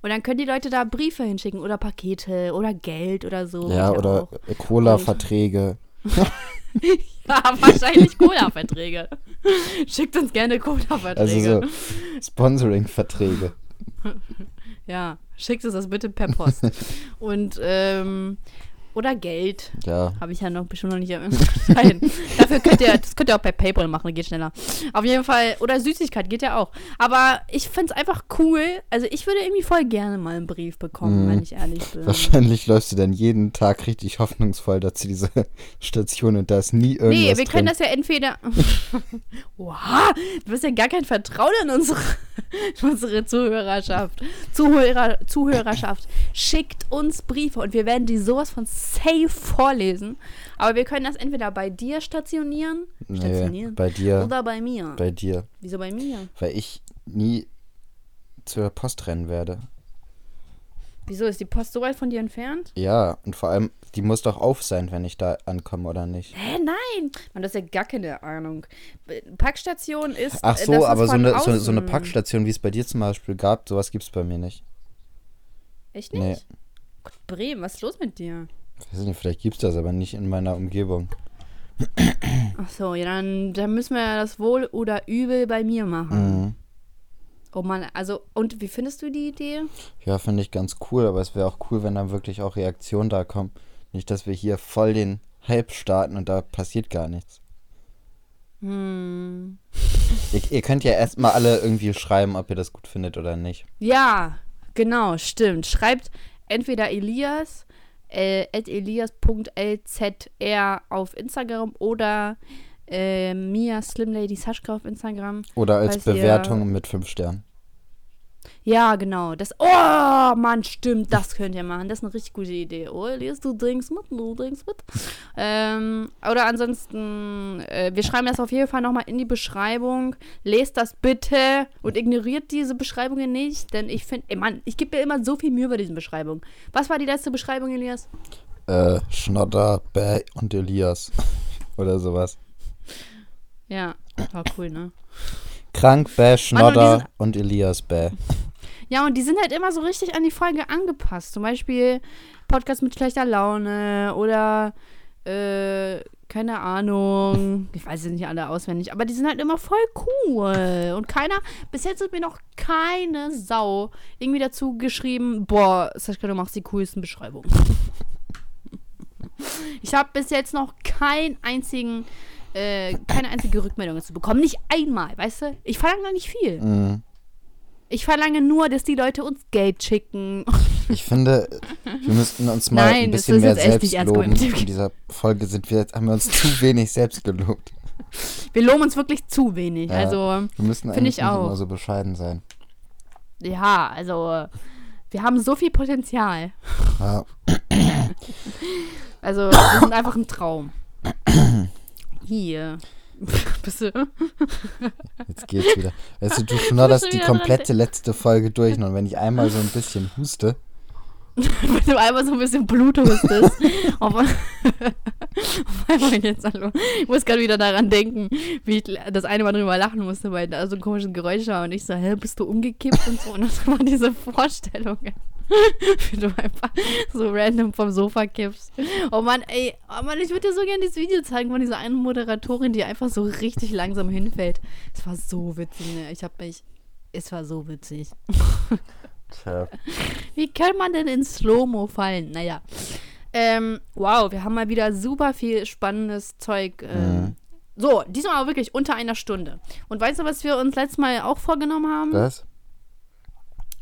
und dann können die Leute da Briefe hinschicken oder Pakete oder Geld oder so. ja, oder. Cola-Verträge. [laughs] Ja, wahrscheinlich Cola-Verträge. Schickt uns gerne Cola-Verträge. Also so Sponsoring-Verträge. Ja, schickt uns das bitte per Post. [laughs] Und, ähm, oder Geld. Ja, Habe ich ja noch bestimmt noch nicht [laughs] Nein. Dafür könnt ihr, das könnt ihr auch per PayPal machen, geht schneller. Auf jeden Fall, oder Süßigkeit geht ja auch. Aber ich finde es einfach cool. Also ich würde irgendwie voll gerne mal einen Brief bekommen, Mhm. wenn ich ehrlich bin. wahrscheinlich läufst du dann jeden Tag richtig hoffnungsvoll da zu dieser [laughs] Station und da ist nie irgendwas Nee, wir drin. können das ja entweder. [laughs] wow, du hast ja gar kein Vertrauen in unsere, [laughs] unsere Zuhörerschaft. Zuhörer, Zuhörerschaft. Schickt uns Briefe und wir werden die sowas von safe vorlesen. Aber wir können das entweder bei dir stationieren, nee, stationieren bei dir, oder bei mir. bei dir. Wieso bei mir? Weil ich nie zur Post rennen werde. Wieso ist die Post so weit von dir entfernt? Ja, und vor allem, die muss doch auf sein, wenn ich da ankomme oder nicht. Hä, nein! Man, das ist ja gar keine Ahnung. Packstation ist. Ach äh, so, das ist aber so eine, so, so eine. Packstation, wie es bei dir zum Beispiel gab, sowas gibt's bei mir nicht. Echt nicht? Nee. Gott, Bremen, was ist los mit dir? Weiß nicht, vielleicht gibt's das, aber nicht in meiner Umgebung. Ach so, ja, dann, dann müssen wir das wohl oder übel bei mir machen. Mhm. Mann, also, und wie findest du die Idee? Ja, finde ich ganz cool, aber es wäre auch cool, wenn dann wirklich auch Reaktionen da kommen. Nicht, dass wir hier voll den Hype starten und da passiert gar nichts. Hm. Ihr, ihr könnt ja erstmal alle irgendwie schreiben, ob ihr das gut findet oder nicht. Ja, genau, stimmt. Schreibt entweder Elias, äh, elias.lzr auf Instagram oder äh, Mia Slim Lady Saschka auf Instagram. Oder als Falls ihr- Bewertung mit 5 Sternen. Ja, genau. Das. Oh, Mann, stimmt. Das könnt ihr machen. Das ist eine richtig gute Idee. Oh, Elias, du trinkst mit, du trinkst mit. Ähm, oder ansonsten, äh, wir schreiben das auf jeden Fall nochmal in die Beschreibung. Lest das bitte und ignoriert diese Beschreibungen nicht, denn ich finde, Mann, ich gebe mir immer so viel Mühe bei diesen Beschreibungen. Was war die letzte Beschreibung, Elias? Äh, Schnodder, Bäh und Elias. [laughs] oder sowas. Ja, war cool, ne? Krank, Bäh, Mann, und Schnodder und Elias, Bäh. Ja, und die sind halt immer so richtig an die Folge angepasst. Zum Beispiel Podcast mit schlechter Laune oder äh, keine Ahnung. Ich weiß es nicht alle auswendig, aber die sind halt immer voll cool. Und keiner, bis jetzt hat mir noch keine Sau irgendwie dazu geschrieben, boah, Sascha, du machst die coolsten Beschreibungen. Ich habe bis jetzt noch keinen einzigen, äh, keine einzige Rückmeldung dazu bekommen. Nicht einmal, weißt du? Ich verlange noch nicht viel. Mhm. Ich verlange nur, dass die Leute uns Geld schicken. [laughs] Ich finde, wir müssten uns mal Nein, ein das bisschen ist mehr selbst loben. In dieser Folge sind wir jetzt, haben wir uns [laughs] zu wenig selbst gelobt. Wir loben uns wirklich zu wenig. Ja. Also, Wir müssen eigentlich ich auch. immer so bescheiden sein. ja, also, wir haben so viel Potenzial. Ja. [laughs] Also, wir sind einfach ein Traum. [coughs] Hier. [laughs] Bist du? [laughs] Jetzt geht's wieder. Weißt du, du schnodderst die komplette letzte Folge durch und wenn ich einmal so ein bisschen huste, [laughs] Wenn du einmal so ein bisschen Blut hustest. auf, auf einmal jetzt, hallo. Ich muss gerade wieder daran denken, wie ich das eine Mal drüber lachen musste, weil da so ein komisches Geräusch war und ich so, hä, bist du umgekippt und so. Und das war diese Vorstellung. [laughs] wie du einfach so random vom Sofa kippst. Oh Mann, ey, oh Mann, ich würde dir so gerne dieses Video zeigen von dieser einen Moderatorin, die einfach so richtig langsam hinfällt. Es war so witzig, ne? Ich hab mich. Es war so witzig. [laughs] tja, Wie kann man denn in Slow-Mo fallen? Naja. Ähm, wow, wir haben mal wieder super viel spannendes Zeug. Ähm, Mhm. So, diesmal aber wirklich unter einer Stunde. Und weißt du, was wir uns letztes Mal auch vorgenommen haben? was?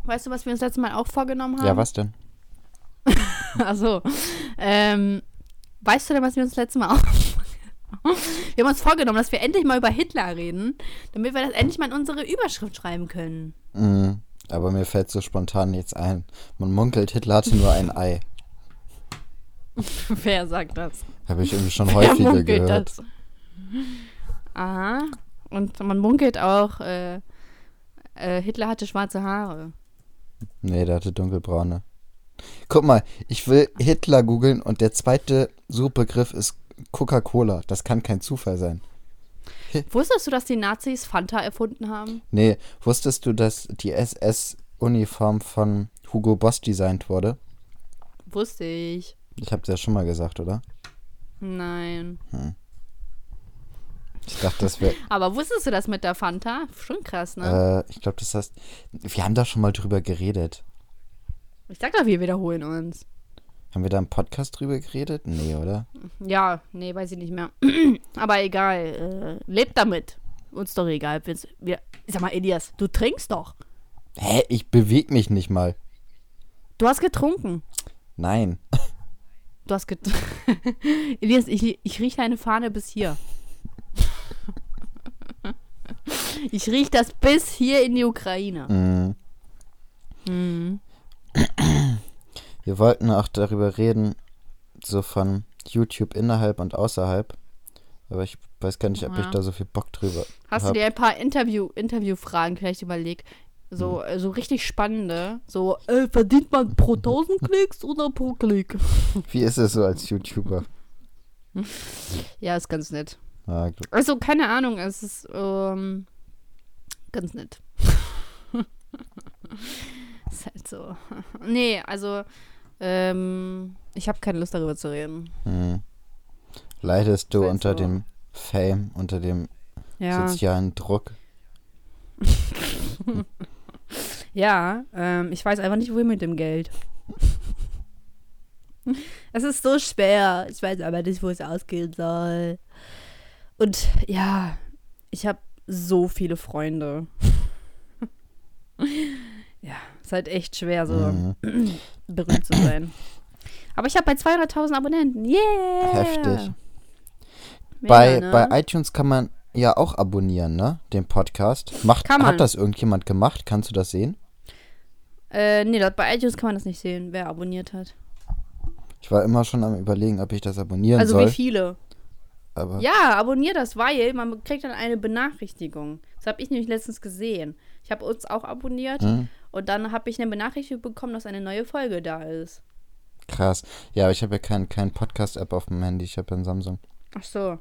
Weißt du, was wir uns letztes Mal auch vorgenommen haben? Ja, was denn? [laughs] Also, ähm, weißt du denn, was wir uns letztes Mal [laughs] auch. wir haben uns vorgenommen, dass wir endlich mal über Hitler reden, damit wir das endlich mal in unsere Überschrift schreiben können. Mhm. Aber mir fällt so spontan jetzt ein. Man munkelt, Hitler hatte nur ein Ei. [laughs] Wer sagt das? Habe ich irgendwie schon Wer häufiger gehört. das? Aha. Und man munkelt auch, äh, äh, Hitler hatte schwarze Haare. Nee, der hatte dunkelbraune. Guck mal, ich will Hitler googeln und der zweite Suchbegriff ist Coca-Cola. Das kann kein Zufall sein. Wusstest du, dass die Nazis Fanta erfunden haben? Nee, wusstest du, dass die SS-Uniform von Hugo Boss designt wurde? Wusste ich. Ich habe ja schon mal gesagt, oder? Nein. Ich dachte, das wäre. Aber wusstest du das mit der Fanta? Schon krass, ne? äh, ich glaube, das heißt. Wir haben da schon mal drüber geredet. Ich sag doch, wir wiederholen uns. Haben wir da im Podcast drüber geredet? Nee, oder? Ja, nee, weiß ich nicht mehr. [clears throat] Aber egal. Äh, lebt damit. Uns doch egal. Wenn's- Wir, sag mal, Elias, du trinkst doch. Hä? Ich bewege mich nicht mal. Du hast getrunken. Nein. [laughs] Du hast get [laughs] Elias, ich, ich rieche deine Fahne bis hier. Ich rieche das bis hier in die Ukraine. Mhm. Mhm. Wir wollten auch darüber reden, so von YouTube innerhalb und außerhalb. Aber ich weiß gar nicht, ob ich Ja. da so viel Bock drüber Hast du hab. dir ein paar Interview, Interviewfragen vielleicht überlegt? So, äh, so richtig spannende. So, äh, verdient man pro 1000 Klicks oder pro Klick? [laughs] Wie ist es so als YouTuber? Ja, ist ganz nett. Ah, Also, keine Ahnung, es ist ähm, ganz nett. [laughs] ist halt so. Nee, also, ähm, ich habe keine Lust darüber zu reden. hm. Leidest du halt unter so. dem Fame, unter dem Ja, sozialen Druck? [laughs] ja ähm, ich weiß einfach nicht, wohin mit dem Geld. [laughs] Es ist so schwer. Ich weiß aber nicht, wo es ausgehen soll. Und ja, ich habe so viele Freunde. [laughs] ja, ist halt echt schwer, so Mhm. [clears throat] berühmt zu sein. Aber ich habe bei 200.000 Abonnenten. Yeah! Heftig. Mega, Bei, ne? bei iTunes kann man ja auch abonnieren, ne? Den Podcast. Macht, Kann man. Hat das irgendjemand gemacht? Kannst du das sehen? äh, nee, dort bei iTunes kann man das nicht sehen, wer abonniert hat. Ich war immer schon am überlegen, ob ich das abonnieren Also soll. wie viele? Aber Ja, abonnier das, weil man kriegt dann eine Benachrichtigung. Das habe ich nämlich letztens gesehen. Ich habe uns auch abonniert Hm, und dann habe ich eine Benachrichtigung bekommen, dass eine neue Folge da ist. krass. Ja, aber ich habe ja kein, kein Podcast-App auf dem Handy. Ich habe ja ein Samsung. Ach so.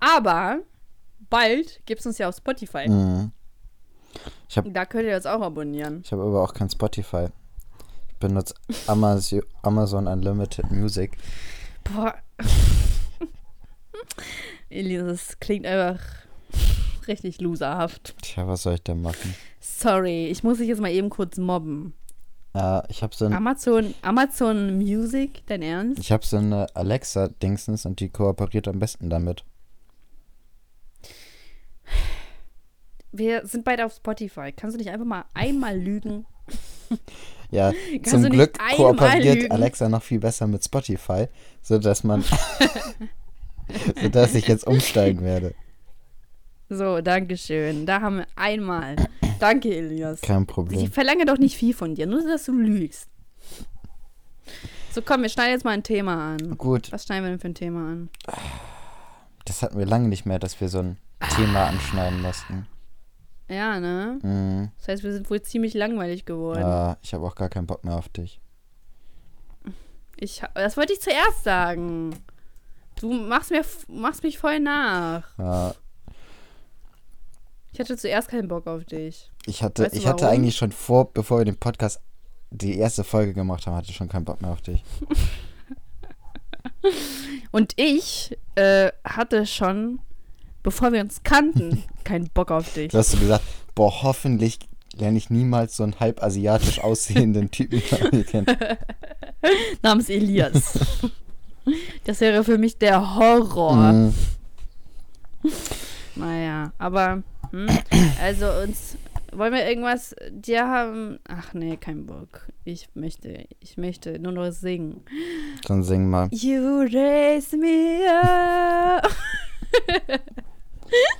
Aber bald gibt es uns ja auf Spotify. Mhm. Hab- da könnt ihr das auch abonnieren. Ich habe aber auch kein Spotify. Ich benutze Amazon, Amazon Unlimited Music. Boah. Elias, das klingt einfach richtig loserhaft. Tja, was soll ich denn machen? Sorry, ich muss dich jetzt mal eben kurz mobben. Ja, ich habe so ein Amazon, Amazon Music, dein Ernst? Ich habe so eine Alexa-Dingsens und die kooperiert am besten damit. Wir sind beide auf Spotify. Kannst du nicht einfach mal einmal lügen? [laughs] Ja, Kannst zum Glück kooperiert? Alexa noch viel besser mit Spotify, sodass man. [laughs] [laughs] sodass ich jetzt umsteigen werde. So, danke schön. Da haben wir einmal. Danke, Elias. Kein Ich Problem. verlange doch nicht viel von dir, nur dass du lügst. So, komm, wir schneiden jetzt mal ein Thema an. Gut, Was schneiden wir denn für ein Thema an? das hatten wir lange nicht mehr, dass wir so ein Thema anschneiden mussten. Ja, ne? Mhm. Das heißt, wir sind wohl ziemlich langweilig geworden. Ja, ich habe auch gar keinen Bock mehr auf dich. Ich, das wollte ich zuerst sagen. Du machst, mir, machst mich voll nach. Ja, Ich hatte zuerst keinen Bock auf dich. ich hatte, Weißt du ich hatte eigentlich schon vor, bevor wir den Podcast die erste Folge gemacht haben, hatte ich schon keinen Bock mehr auf dich. [laughs] Und ich äh, hatte schon, bevor wir uns kannten, [laughs] keinen Bock auf dich. Du hast so gesagt, boah, hoffentlich lerne ich niemals so einen halb asiatisch aussehenden Typen kennen. [laughs] Namens Elias. Das wäre für mich der Horror. Mhm. Naja, aber, hm, also uns, wollen wir irgendwas, die haben, ach nee, kein Bock. Ich möchte, ich möchte nur noch singen. Dann sing mal. You raise me up. [laughs]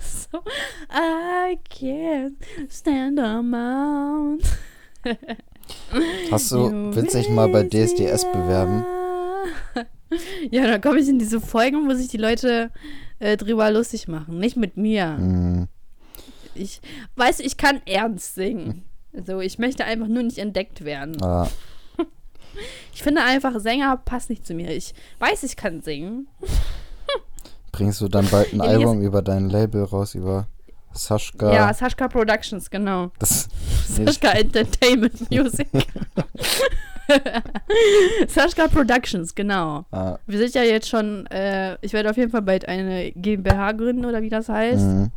so I can't stand on mount. Hast du, willst du dich mal bei DSDS bewerben? [laughs] Ja, dann komme ich in diese Folgen, wo sich die Leute äh, drüber lustig machen. Nicht mit mir. Mhm. Ich weiß, ich kann ernst singen. So, ich möchte einfach nur nicht entdeckt werden. Ah, [laughs] Ich finde einfach, Sänger passt nicht zu mir. Ich weiß, ich kann singen. [laughs] bringst du dann bald ein Elias- Album über dein Label raus, über Sascha? Ja, Sashka Productions, genau. das, Sashka Entertainment Music. [laughs] Sashka Productions, genau. ah, Wir sind ja jetzt schon, äh, ich werde auf jeden Fall bald eine GmbH gründen oder wie das heißt. mhm.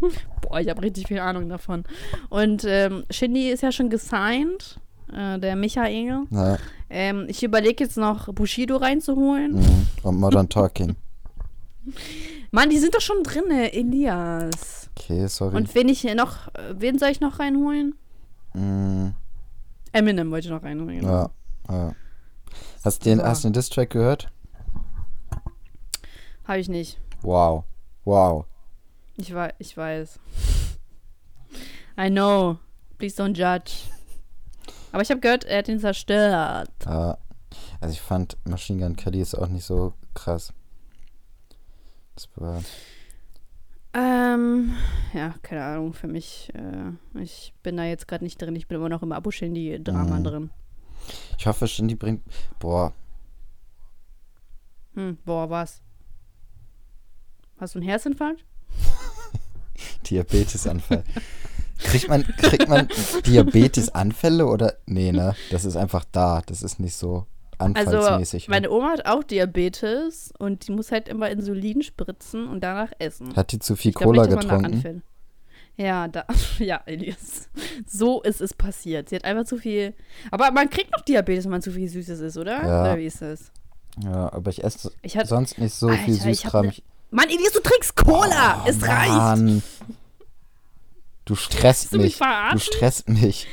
[laughs] Boah, ich habe richtig viel Ahnung davon. Und ähm, Shindy ist ja schon gesigned, äh, der Michael. ja, Ähm, ich überlege jetzt noch Bushido reinzuholen. mhm. Und Modern [laughs] Talking. Mann, die sind doch schon drinne, Elias. Okay, sorry. Und wen ich noch, äh, wen soll ich noch reinholen? Mhm. Eminem wollte ich noch reinholen. Ja, ja. Hast du den, hast den Distrack gehört? Habe ich nicht. Wow. Wow. Ich, wei ich weiß. I know. Please don't judge. Aber ich habe gehört, er hat ihn zerstört. Ja. Also ich fand Machine Gun Kelly ist auch nicht so krass. Das war. Ähm, ja, keine Ahnung, für mich, äh, ich bin da jetzt gerade nicht drin. Ich bin immer noch im Abu Shindy-Drama Mhm. drin. Ich hoffe, Shindy bringt. Boah, Hm, boah, was? Hast du einen Herzinfarkt? [laughs] Diabetesanfall. Kriegt man, kriegt man [laughs] Diabetesanfälle oder? Nee, ne? Das ist einfach da. Das ist nicht so anfallsmäßig. ne? meine Oma hat auch Diabetes und die muss halt immer Insulin spritzen und danach essen. Hat die zu viel Ich glaub Cola da getrunken? Ja, da, [laughs] ja, Elias. So ist es passiert. Sie hat einfach zu viel. Aber man kriegt noch Diabetes, wenn man zu viel Süßes isst, oder? Ja. Oder wie ist das? Ja, aber ich esse Ich hatte, sonst nicht so Alter, viel Süßkram. ne- Mann, Elias, du trinkst Cola! Oh, es reicht! Mann. Du stresst du mich mich. Du stresst mich.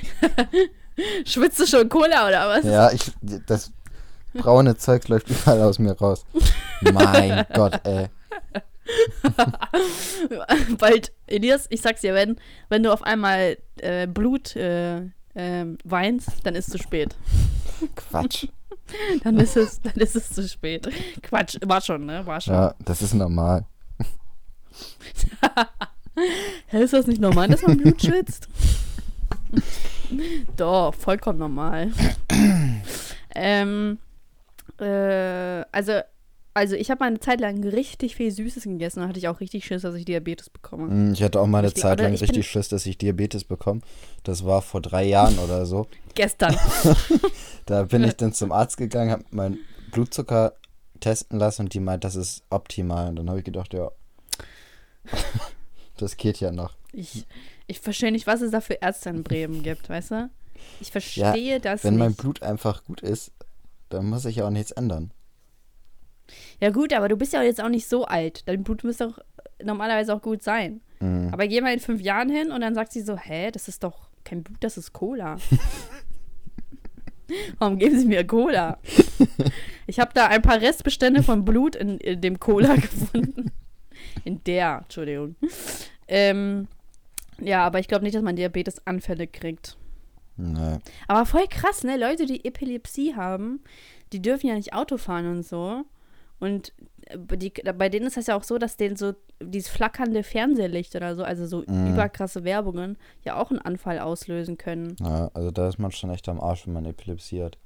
[laughs] Schwitzt du schon Cola oder was? Ja, ich. Das braune Zeug läuft überall aus mir raus. Mein [laughs] Gott, ey. [laughs] Bald, Elias, ich sag's dir, wenn, wenn du auf einmal äh, Blut äh, ähm, weinst, dann ist es zu spät. Quatsch. [laughs] Dann ist es, dann ist es zu spät. Quatsch, war schon, ne? War schon. Ja, das ist normal. Ist das nicht normal, dass man Blut schwitzt? Doch, vollkommen normal. [clears throat] ähm, äh, also also ich habe mal eine Zeit lang richtig viel Süßes gegessen. Da hatte ich auch richtig Schiss, dass ich Diabetes bekomme. Mm, Ich hatte auch mal eine Ich glaub- Zeit lang richtig Schiss, dass ich Diabetes bekomme. Das war vor drei Jahren oder so. [laughs] Gestern. [laughs] Da bin ich [laughs] dann zum Arzt gegangen, habe meinen Blutzucker testen lassen und die meint, das ist optimal. Und dann habe ich gedacht, ja, das geht ja noch. Ich, ich verstehe nicht, was es da für Ärzte in Bremen gibt, weißt du? Ich verstehe das Wenn mein nicht. Blut einfach gut ist, dann muss ich ja auch nichts ändern. Ja gut, aber du bist ja jetzt auch nicht so alt. Dein Blut müsste doch normalerweise auch gut sein. Mhm. Aber geh mal in fünf Jahren hin und dann sagt sie so, hä, das ist doch kein Blut, das ist Cola. [laughs] Warum geben sie mir Cola? Ich habe da ein paar Restbestände von Blut in, in dem Cola [laughs] gefunden. In der, Entschuldigung. Ähm, ja, aber ich glaube nicht, dass man Diabetes-Anfälle kriegt. Nee. Aber voll krass, ne? Leute, die Epilepsie haben, die dürfen ja nicht Auto fahren und so. Und äh, die, bei denen ist das ja auch so, dass denen so dieses flackernde Fernsehlicht oder so, also so Mhm. überkrasse Werbungen, ja auch einen Anfall auslösen können. Ja, also da ist man schon echt am Arsch, wenn man Epilepsie hat.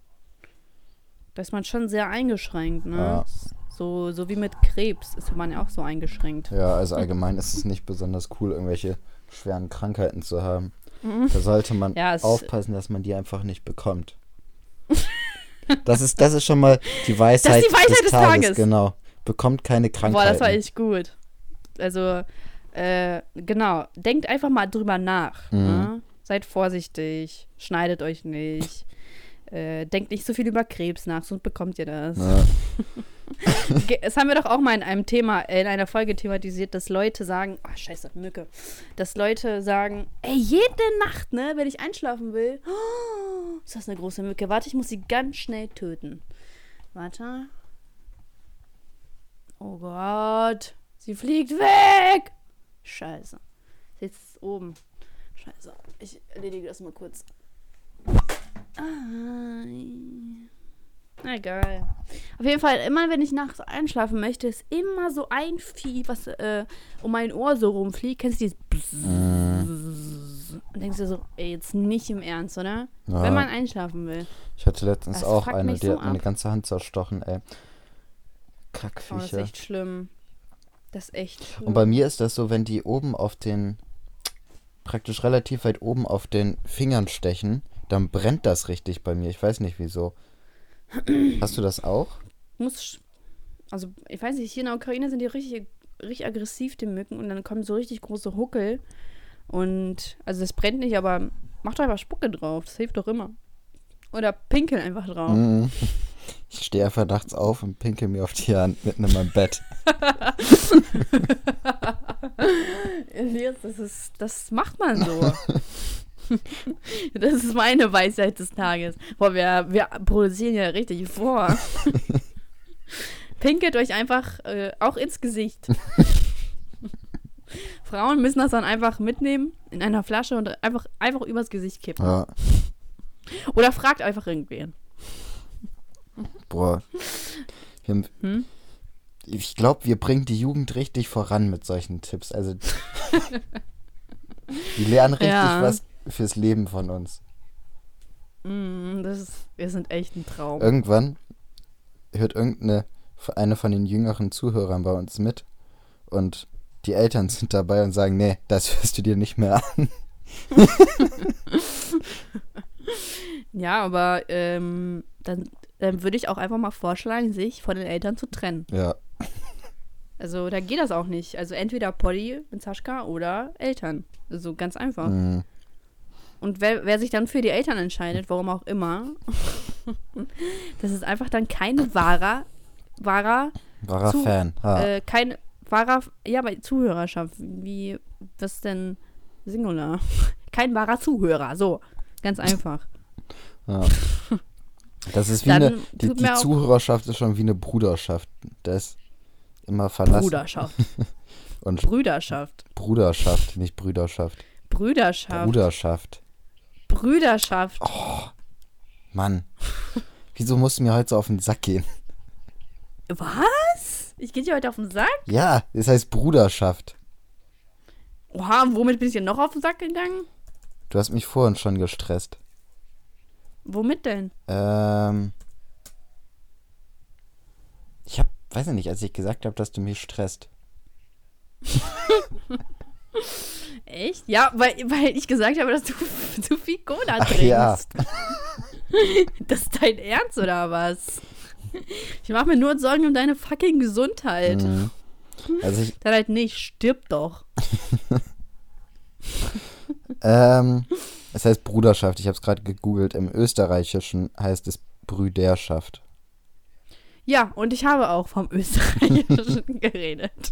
Da ist man schon sehr eingeschränkt, ne? Ja. So, so wie mit Krebs ist man ja auch so eingeschränkt. Ja, also allgemein ist es nicht besonders cool, irgendwelche schweren Krankheiten zu haben. Da sollte man. Ja, aufpassen, dass man die einfach nicht bekommt. [laughs] Das ist, das ist schon mal die Weisheit, die Weisheit des, des Tages, Tages. Genau. Bekommt keine Krankheiten. Boah, das war echt gut. Also, äh, genau, denkt einfach mal drüber nach. Mhm. Ne? Seid vorsichtig, schneidet euch nicht. Äh, denkt nicht so viel über Krebs nach, sonst bekommt ihr das. Ja. [laughs] [laughs] Das haben wir doch auch mal in einem Thema, äh, in einer Folge thematisiert, dass Leute sagen, oh scheiße, Mücke, dass Leute sagen, ey, jede Nacht, ne, wenn ich einschlafen will, oh, ist das eine große Mücke. Warte, ich muss sie ganz schnell töten. Warte. Oh Gott, sie fliegt weg. Scheiße. Ist oben. Scheiße. Ich erledige das mal kurz. Ai. Egal. Auf jeden Fall, immer wenn ich nachts einschlafen möchte, ist immer so ein Vieh, was äh, um mein Ohr so rumfliegt. Kennst du dieses Bzzz? Und denkst du so, ey, jetzt nicht im Ernst, oder? Ja. Wenn man einschlafen will. Ich hatte letztens Das auch eine, die so hat meine ganze Hand zerstochen, ey. Oh, das ist Kackviecher. echt schlimm. Das ist echt schlimm. Und bei mir ist das so, wenn die oben auf den, praktisch relativ weit oben auf den Fingern stechen, dann brennt das richtig bei mir. Ich weiß nicht wieso. Hast du das auch? muss, also ich weiß nicht, hier in der Ukraine sind die richtig, richtig aggressiv, die Mücken, und dann kommen so richtig große Huckel. Und, also das brennt nicht, aber macht doch einfach Spucke drauf, das hilft doch immer. Oder pinkel einfach drauf. Mhm. Ich stehe einfach nachts auf und pinkel mir auf die Hand mitten in meinem Bett. [laughs] Elias, das ist, das macht man so. [laughs] [laughs] das ist meine Weisheit des Tages. Boah, wir, wir produzieren ja richtig vor. [laughs] Pinkelt euch einfach äh, auch ins Gesicht. [laughs] Frauen müssen das dann einfach mitnehmen in einer Flasche und einfach, einfach übers Gesicht kippen. Ja. Oder fragt einfach irgendwen. Boah. Haben, Hm? Ich glaube, wir bringen die Jugend richtig voran mit solchen Tipps. Also, die lernen richtig Ja. was fürs Leben von uns. Mm, das ist, wir sind echt ein Traum. Irgendwann hört irgendeine eine von den jüngeren Zuhörern bei uns mit und die Eltern sind dabei und sagen, nee, das hörst du dir nicht mehr an. [laughs] Ja, aber ähm, dann, dann würde ich auch einfach mal vorschlagen, sich von den Eltern zu trennen. Ja, Also da geht das auch nicht. Also entweder Polly mit Saschka oder Eltern. Also ganz einfach. mhm. Und wer, wer sich dann für die Eltern entscheidet, warum auch immer, [laughs] das ist einfach dann kein wahrer, wahrer, wahrer Zu- Fan. Ha. äh, kein wahrer, ja, bei Zuhörerschaft. Wie, was denn Singular? [laughs] Kein wahrer Zuhörer, so. Ganz einfach. ja. Das ist [laughs] wie eine, die, die Zuhörerschaft ist schon wie eine Bruderschaft. Das ist immer verlassen. Bruderschaft. Und Brüderschaft. Bruderschaft, nicht Brüderschaft. Brüderschaft. Bruderschaft. Brüderschaft. Mann. Wieso musst du mir heute so auf den Sack gehen? Was? Ich gehe dir heute auf den Sack? Ja, das heißt Bruderschaft. Oha, und womit bin ich dir noch auf den Sack gegangen? Du hast mich vorhin schon gestresst. Womit denn? Ähm. Ich hab weiß ich nicht, als ich gesagt habe, dass du mich stresst. [laughs] Echt? Ja, weil, weil ich gesagt habe, dass du [laughs] zu viel Cola Ach trinkst. ja. [laughs] Das ist dein Ernst oder was? Ich mache mir nur Sorgen um deine fucking Gesundheit. Mhm. Also ich, Dann halt nicht, stirb doch. [laughs] ähm, es heißt Bruderschaft. Ich habe es gerade gegoogelt. Im Österreichischen heißt es Brüderschaft. Ja, und ich habe auch vom Österreichischen [laughs] geredet.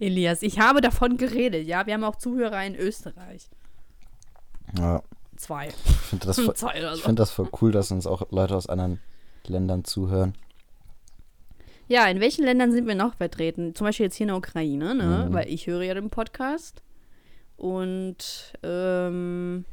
Elias, ich habe davon geredet. Ja, wir haben auch Zuhörer in Österreich. Ja, Zwei. ich finde das, voll- Zwei oder ich so. find das voll cool, dass uns auch Leute aus anderen Ländern zuhören. Ja, in welchen Ländern sind wir noch vertreten? Zum Beispiel jetzt hier in der Ukraine, ne? Mhm. Weil ich höre ja den Podcast. Und, ähm,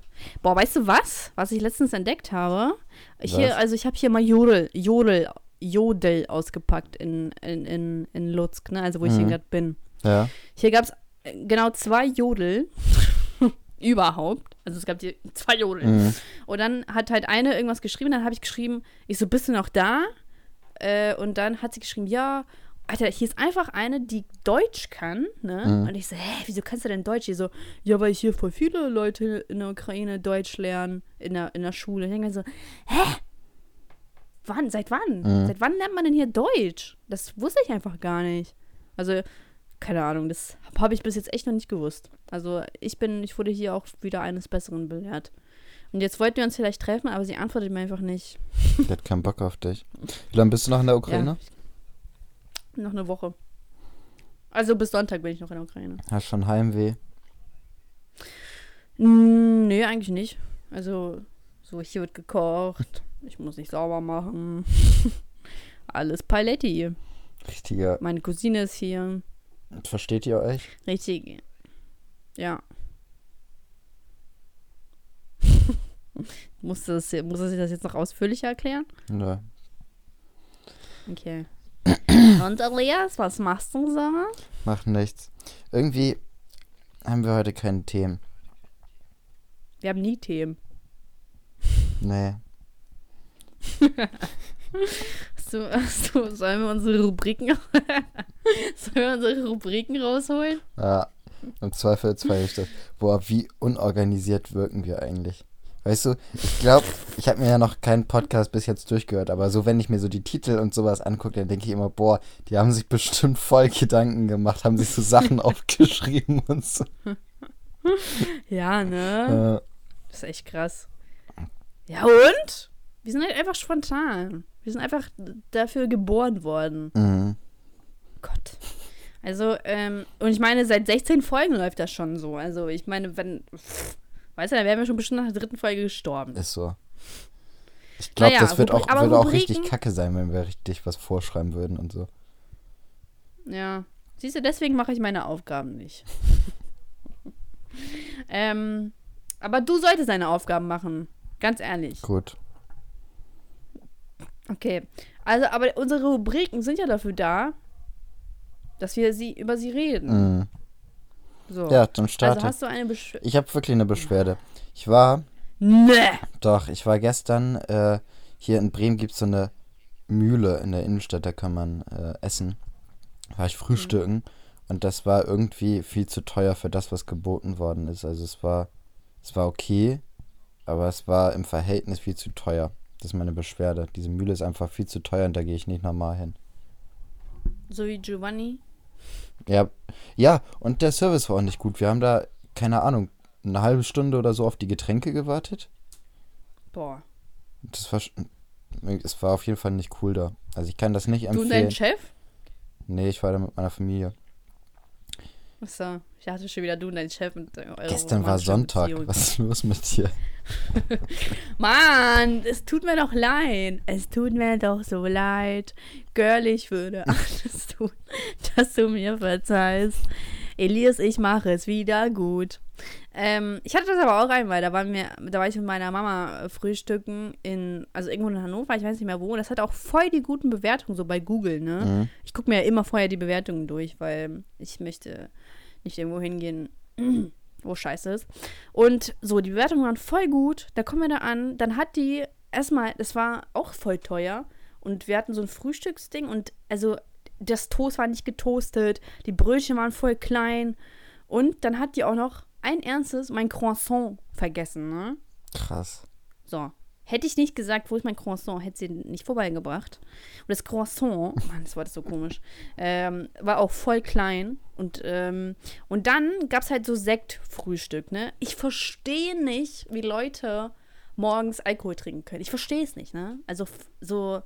boah, weißt du was? Was ich letztens entdeckt habe? Hier, also ich habe hier mal Jodel, Jodel, Jodel ausgepackt in, in, in, in Lutsk, ne? Also wo ich hier Mhm. gerade bin. Ja. Hier gab es genau zwei Jodel [laughs] überhaupt. Also es gab hier zwei Jodel. Mhm. Und dann hat halt eine irgendwas geschrieben, dann habe ich geschrieben, ich so, bist du noch da? Äh, und dann hat sie geschrieben, ja, Alter, hier ist einfach eine, die Deutsch kann, ne? Mhm. Und ich so, hä, wieso kannst du denn Deutsch? Die so, ja, weil hier voll viele Leute in der Ukraine Deutsch lernen, in der, in der Schule. Ich denke so, hä? Wann? Seit wann? Mhm. Seit wann lernt man denn hier Deutsch? Das wusste ich einfach gar nicht. Also, keine Ahnung, das habe ich bis jetzt echt noch nicht gewusst. Also, ich bin, ich wurde hier auch wieder eines Besseren belehrt. Und jetzt wollten wir uns vielleicht treffen, aber sie antwortet mir einfach nicht. Die hat keinen Bock auf dich. Wie lange bist du noch in der Ukraine? Noch eine Woche. Also bis Sonntag bin ich noch in der Ukraine. Hast schon Heimweh? Mm, nee, eigentlich nicht. Also, so hier wird gekocht. Ich muss nicht sauber machen. [laughs] Alles Paletti. Richtiger. Meine Cousine ist hier. Versteht ihr euch? Richtig. Ja. [laughs] muss, das, muss das das jetzt noch ausführlicher erklären? Nö. Okay. Und Elias, was machst du so? Macht nichts. Irgendwie haben wir heute keine Themen. Wir haben nie Themen. Nee. [laughs] Hast du, sollen wir unsere Rubriken, [laughs] sollen wir unsere Rubriken rausholen? Ja. Im Zweifel zweifle ich das. Boah, wie unorganisiert wirken wir eigentlich. Weißt du, ich glaube, ich habe mir ja noch keinen Podcast bis jetzt durchgehört, aber so, wenn ich mir so die Titel und sowas angucke, dann denke ich immer, boah, die haben sich bestimmt voll Gedanken gemacht, haben sich so Sachen [laughs] aufgeschrieben und so. Ja, ne? Äh, Das ist echt krass. Ja, und? Wir sind halt einfach spontan. Wir sind einfach dafür geboren worden. mhm. Gott. Also, ähm, und ich meine, seit 16 Folgen läuft das schon so. Also, ich meine, wenn. Pff, weißt du, dann wären wir schon bestimmt nach der dritten Folge gestorben. Ist so. Ich glaube, Naja, das wird Rubri- auch, würde auch richtig kacke sein, wenn wir richtig was vorschreiben würden und so. Ja. Siehst du, deswegen mache ich meine Aufgaben nicht. [laughs] ähm, aber du solltest deine Aufgaben machen. Ganz ehrlich. Gut. Okay. Also, aber unsere Rubriken sind ja dafür da, dass wir sie über sie reden. Mhm. So. Ja, dann also starte. hast du eine Besch ich habe wirklich eine Beschwerde. Ich war, Ne. doch, ich war gestern, äh, hier in Bremen gibt es so eine Mühle in der Innenstadt, da kann man äh, essen. War ich frühstücken und das war irgendwie viel zu teuer für das, was geboten worden ist. Also es war, es war okay, aber es war im Verhältnis viel zu teuer. Das ist meine Beschwerde. Diese Mühle ist einfach viel zu teuer und da gehe ich nicht normal hin. So wie Giovanni. Ja, ja, und der Service war auch nicht gut. Wir haben da, keine Ahnung, eine halbe Stunde oder so auf die Getränke gewartet. Boah. Das war, es war auf jeden Fall nicht cool da. Also ich kann das nicht Du und empfehlen. dein Chef? Nee, ich war da mit meiner Familie. Achso, ich dachte schon wieder du und dein Chef. Und eure Gestern war Sonntag. Beziehung. Was ist los mit dir? [laughs] Mann, es tut mir doch leid. Es tut mir doch so leid. Girl, ich würde [laughs] alles tun, dass du mir verzeihst. Elias, ich mache es wieder gut. Ähm, ich hatte das aber auch einmal. Da, waren wir, da war ich mit meiner Mama äh, frühstücken in, also irgendwo in Hannover, ich weiß nicht mehr wo. Das hat auch voll die guten Bewertungen, so bei Google, ne? Mhm. Ich gucke mir ja immer vorher die Bewertungen durch, weil ich möchte nicht irgendwo hingehen, wo scheiße ist. Und so, die Bewertungen waren voll gut. Da kommen wir da an. Dann hat die erstmal, das war auch voll teuer. Und wir hatten so ein Frühstücksding und also das Toast war nicht getoastet, die Brötchen waren voll klein. Und dann hat die auch noch ein ernstes mein Croissant vergessen, ne? Krass. So. Hätte ich nicht gesagt, wo ist mein Croissant, hätte sie nicht vorbeigebracht. Und das Croissant, Mann, das war das so komisch, ähm, war auch voll klein. Und, ähm, und dann gab es halt so Sektfrühstück, ne? Ich verstehe nicht, wie Leute morgens Alkohol trinken können. Ich verstehe es nicht, ne? Also so,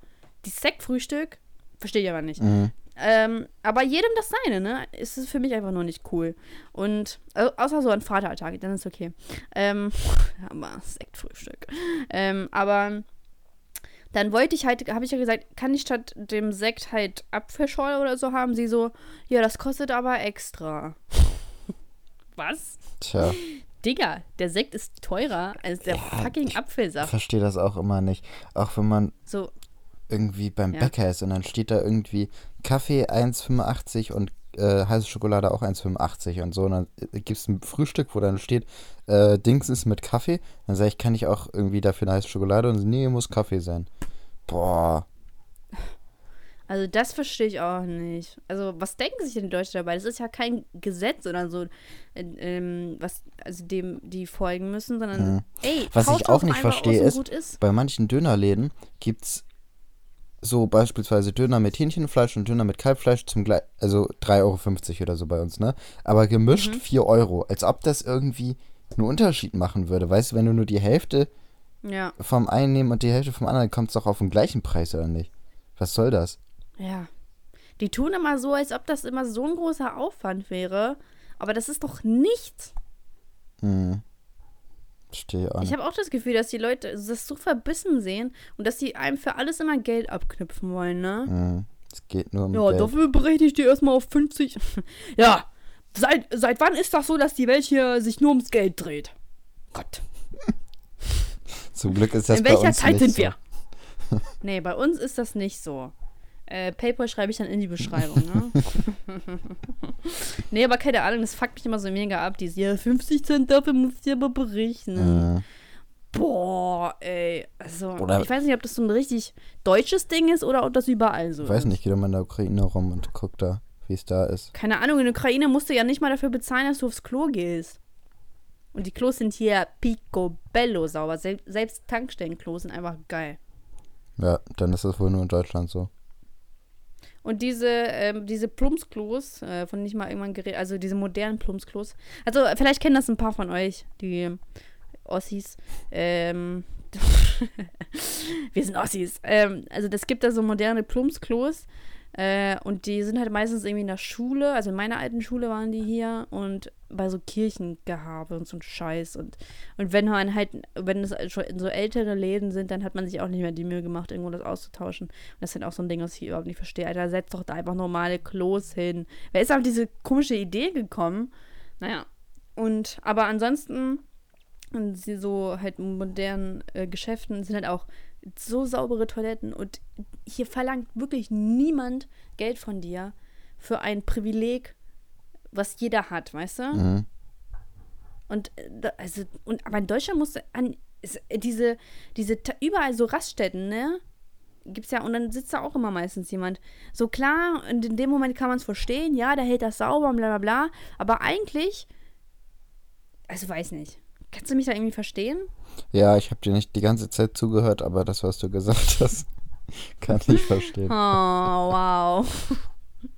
die Sektfrühstück verstehe ich aber nicht. Mhm. Ähm, aber jedem das seine, ne? Ist es für mich einfach nur nicht cool. Und äh, außer so ein Vatertag, dann ist okay. Ähm, [laughs] aber Sektfrühstück. Ähm, aber dann wollte ich halt, habe ich ja gesagt, kann ich statt dem Sekt halt Apfelschorle oder so haben? Sie so, ja, das kostet aber extra. [laughs] Was? Tja. Digga, der Sekt ist teurer als der Ja, fucking Ich Apfelsaft. verstehe das auch immer nicht. Auch wenn man So, irgendwie beim Ja. Bäcker ist und dann steht da irgendwie Kaffee 1,85 und äh, heiße Schokolade auch 1,85 und so. Und dann gibt es ein Frühstück, wo dann steht, äh, Dings ist mit Kaffee. Dann sage ich, kann ich auch irgendwie dafür eine heiße Schokolade? Und nee, muss Kaffee sein. Boah. Also das verstehe ich auch nicht. Also was denken sich denn die Deutschen dabei? Das ist ja kein Gesetz oder so, äh, ähm, was also dem die folgen müssen, sondern Mhm. ey, Was ich auch nicht verstehe ist, ist. Bei manchen Dönerläden gibt es so beispielsweise Döner mit Hähnchenfleisch und Döner mit Kalbfleisch zum gleich, also 3,50 Euro oder so bei uns, ne? Aber gemischt Mhm. 4 Euro. Als ob das irgendwie einen Unterschied machen würde. Weißt du, wenn du nur die Hälfte Ja, vom einen nehmen und die Hälfte vom anderen, kommt es doch auf den gleichen Preis, oder nicht? Was soll das? ja. Die tun immer so, als ob das immer so ein großer Aufwand wäre, aber das ist doch nichts. Hm. Verstehe auch Ich habe auch das Gefühl, dass die Leute das so verbissen sehen und dass die einem für alles immer Geld abknüpfen wollen, ne? Hm. Es geht nur um Ja, Geld. dafür berechne ich dir erstmal auf 50. [laughs] ja, seit, seit wann ist das so, dass die Welt hier sich nur ums Geld dreht? Gott. [laughs] Zum Glück ist das In bei welcher uns Zeit nicht sind so. wir? nee, bei uns ist das nicht so. Äh, Paypal schreibe ich dann in die Beschreibung, ne? [laughs] nee, aber keine Ahnung, das fuckt mich immer so mega ab. Dieses, ja, 50 Cent dafür musst du aber berechnen. Hm. Boah, ey. Also, Oder- ich weiß nicht, ob das so ein richtig deutsches Ding ist oder ob das überall so Ich weiß ist. nicht, geh doch mal in der Ukraine rum und guck da, wie es da ist. Keine Ahnung, in der Ukraine musst du ja nicht mal dafür bezahlen, dass du aufs Klo gehst. Und die Klos sind hier picobello sauber. Sel selbst Tankstellenklos sind einfach geil. Ja, dann ist das wohl nur in Deutschland so. Und diese, ähm, diese Plumpsklos, äh, von ich mal irgendwann geredet, also diese modernen Plumpsklos. Also vielleicht kennen das ein paar von euch, die Ossis. Ähm, [laughs] wir sind Ossis. Ähm, also das gibt da so moderne Plumpsklos. Äh, und die sind halt meistens irgendwie in der Schule, also in meiner alten Schule waren die hier und bei so Kirchengehabe und so ein Scheiß. Und, und wenn man halt, wenn es schon so ältere Läden sind, dann hat man sich auch nicht mehr die Mühe gemacht, irgendwo das auszutauschen. Und das ist halt auch so ein Ding, was ich überhaupt nicht verstehe. Alter, setzt doch da einfach normale Klos hin. Wer ist auf diese komische Idee gekommen? Naja. Und, aber ansonsten, und sie so halt modernen äh, Geschäften sind halt auch so saubere Toiletten und hier verlangt wirklich niemand Geld von dir für ein Privileg, was jeder hat, weißt du? Mhm. Und äh, also und aber in Deutschland musst du an diese diese überall so Raststätten, ne? Gibt's ja und dann sitzt da auch immer meistens jemand. So klar, und in dem Moment kann man es verstehen, ja, der hält das sauber und bla bla bla, aber eigentlich also weiß nicht. Kannst du mich da irgendwie verstehen? Ja, ich habe dir nicht die ganze Zeit zugehört, aber das, was du gesagt [laughs] hast, kann ich Oh, verstehen. wow.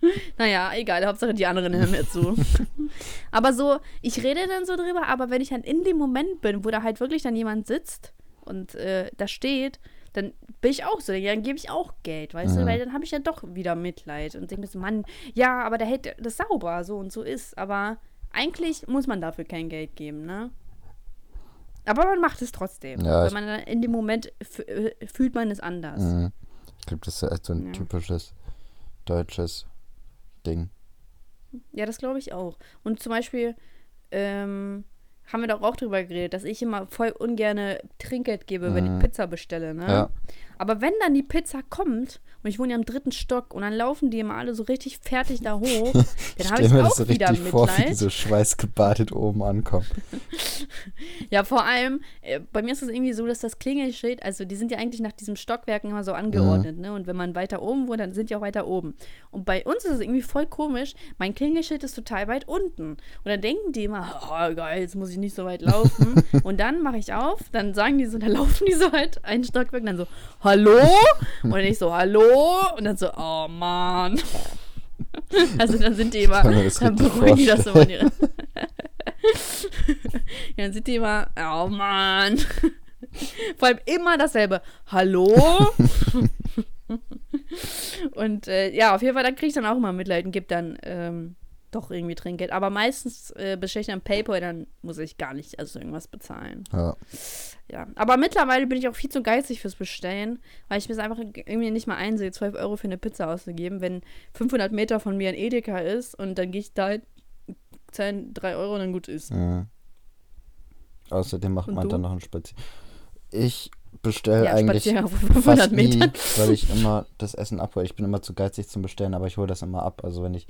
[laughs] naja, egal, Hauptsache die anderen hören mir zu. [laughs] aber so, ich rede dann so drüber, aber wenn ich dann in dem Moment bin, wo da halt wirklich dann jemand sitzt und äh, da steht, dann bin ich auch so, dann gebe ich auch Geld, weißt du, Mhm. weil dann habe ich ja doch wieder Mitleid und denke mir so, Mann, ja, aber der hält das sauber, so und so ist, aber eigentlich muss man dafür kein Geld geben, ne? Aber man macht es trotzdem. Ja, ich- man dann in dem Moment äh, fühlt man es anders. Mhm. Ich glaube, das ist halt so ein Ja. typisches deutsches Ding. Ja, das glaube ich auch. Und zum Beispiel ähm, haben wir doch auch drüber geredet, dass ich immer voll ungerne Trinkgeld gebe, wenn Mhm. ich Pizza bestelle, ne? Ja. Aber wenn dann die Pizza kommt und ich wohne ja im dritten Stock und dann laufen die immer alle so richtig fertig da hoch, [laughs] dann habe ich mir auch das so wieder richtig vor, wie die Mitleid. so schweißgebadet oben ankommen. [laughs] Ja, vor allem, äh, bei mir ist es irgendwie so, dass das Klingelschild, also die sind ja eigentlich nach diesen Stockwerken immer so angeordnet, ne? Und wenn man weiter oben wohnt, dann sind die auch weiter oben. Und bei uns ist es irgendwie voll komisch, mein Klingelschild ist total weit unten. Und dann denken die immer, oh geil, jetzt muss ich nicht so weit laufen. [laughs] und dann mache ich auf, dann sagen die so, dann laufen die so halt einen Stockwerk, dann so, hallo? [laughs] Und ich so, hallo? Und dann so, oh Mann. [laughs] Also dann sind die immer, dann beruhigen die das immer. in vorstellen. ihre- [laughs] ja, dann sind die immer, oh Mann. Vor allem immer dasselbe. Hallo? und äh, ja, auf jeden Fall, da kriege ich dann auch immer Mitleid und gebe dann ähm, doch irgendwie Trinkgeld. Aber meistens äh, bestelle ich dann PayPal, dann muss ich gar nicht also irgendwas bezahlen. Ja. Ja, aber mittlerweile bin ich auch viel zu geizig fürs Bestellen, weil ich mir es einfach irgendwie nicht mal einsehe, 12 Euro für eine Pizza auszugeben, wenn 500 Meter von mir ein Edeka ist und dann gehe ich da, zahlen 3 Euro und dann gut ist. Mhm. Außerdem macht Und man du? dann noch einen Spaziergang. Ich bestelle Ja, eigentlich Spaziergang von 500 fast nie, weil ich [laughs] immer das Essen abhole. Ich bin immer zu geizig zum Bestellen, aber ich hole das immer ab. Also wenn ich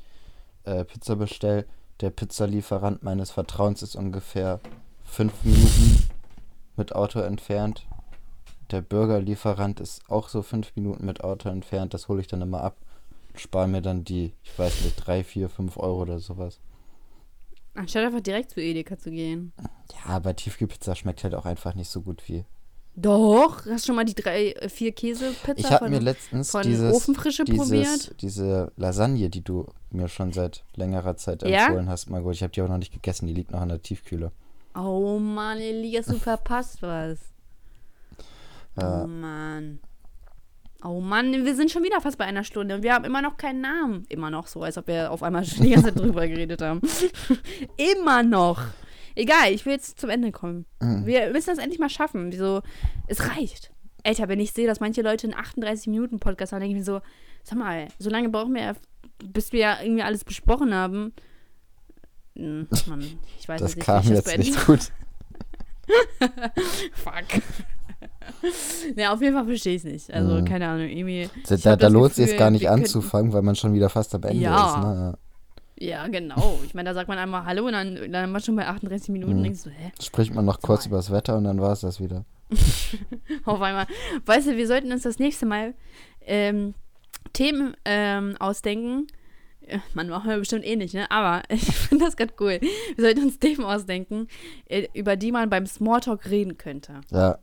äh, Pizza bestelle, der Pizzalieferant meines Vertrauens ist ungefähr fünf Minuten mit Auto entfernt. Der Burgerlieferant ist auch so fünf Minuten mit Auto entfernt. Das hole ich dann immer ab. Spare mir dann die, ich weiß nicht, drei, vier, fünf Euro oder sowas. Anstatt einfach direkt zu Edeka zu gehen. Ja, aber Tiefkühlpizza schmeckt halt auch einfach nicht so gut wie. Doch, hast du schon mal die drei, äh, vier Käsepizza Ich habe von, mir letztens von dieses, Ofenfrische probiert? dieses, diese Lasagne, die du mir schon seit längerer Zeit Ja? empfohlen hast, mal gut. Ich habe die auch noch nicht gegessen, die liegt noch in der Tiefkühle. Oh Mann, Elias, du verpasst was. Ja. Oh Mann. Oh Mann, wir sind schon wieder fast bei einer Stunde und wir haben immer noch keinen Namen. Immer noch so, als ob wir auf einmal schon die ganze Zeit drüber geredet haben. [laughs] immer noch. Egal, ich will jetzt zum Ende kommen. Mhm. Wir müssen das endlich mal schaffen. Wieso? Es reicht. Alter, wenn ich sehe, dass manche Leute einen 38-Minuten-Podcast haben, denke ich mir so, sag mal, so lange brauchen wir, ja, bis wir ja irgendwie alles besprochen haben. Hm, [laughs] Mann, ich weiß Das nicht, kam wie ich jetzt nicht gut. [laughs] Fuck. [laughs] ja, auf jeden Fall verstehe ich es nicht. Also, Mhm. keine Ahnung, irgendwie. Da, da, das lohnt es jetzt gar nicht anzufangen, weil man schon wieder fast am Ende Ja. ist. Ne? Ja, genau. Ich meine, da sagt man einmal Hallo und dann, dann ist man schon bei 38 Minuten und Mhm. denkst so, hä? Spricht man noch kurz über das Wetter und dann war es das wieder. [laughs] Auf einmal. Weißt du, wir sollten uns das nächste Mal ähm, Themen ähm, ausdenken. Äh, Man machen wir bestimmt eh nicht, ne? Aber [laughs] ich finde das gerade cool. Wir sollten uns Themen ausdenken, äh, über die man beim Smalltalk reden könnte. Ja,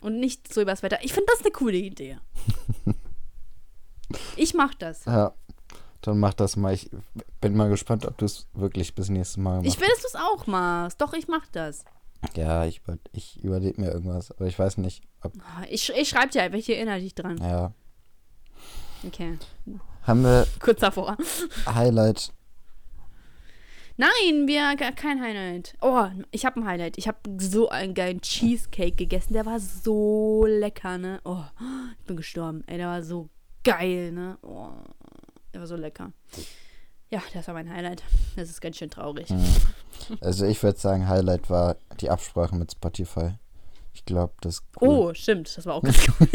Und nicht so übers Wetter. Ich finde das eine coole Idee. [laughs] ich mach das. ja. Dann mach das mal. Ich bin mal gespannt, ob du es wirklich bis nächstes Mal machst. Ich will, dass du es auch machst. Doch, ich mach das. Ja, ich, ich überlege mir irgendwas, aber ich weiß nicht, ob. Ich, ich schreibe dir einfach, ich erinnere dich dran. Ja. Okay. Haben wir Kurz davor. Highlight. Nein, wir kein Highlight. Oh, ich habe ein Highlight. Ich habe so einen geilen Cheesecake gegessen. Der war so lecker, ne? Oh, ich bin gestorben. Ey, der war so geil, ne? Oh, der war so lecker. Ja, das war mein Highlight. Das ist ganz schön traurig. Hm. Also ich würde sagen, Highlight war die Absprache mit Spotify. Ich glaube, das cool. Oh, stimmt. Das war auch [laughs] ganz cool.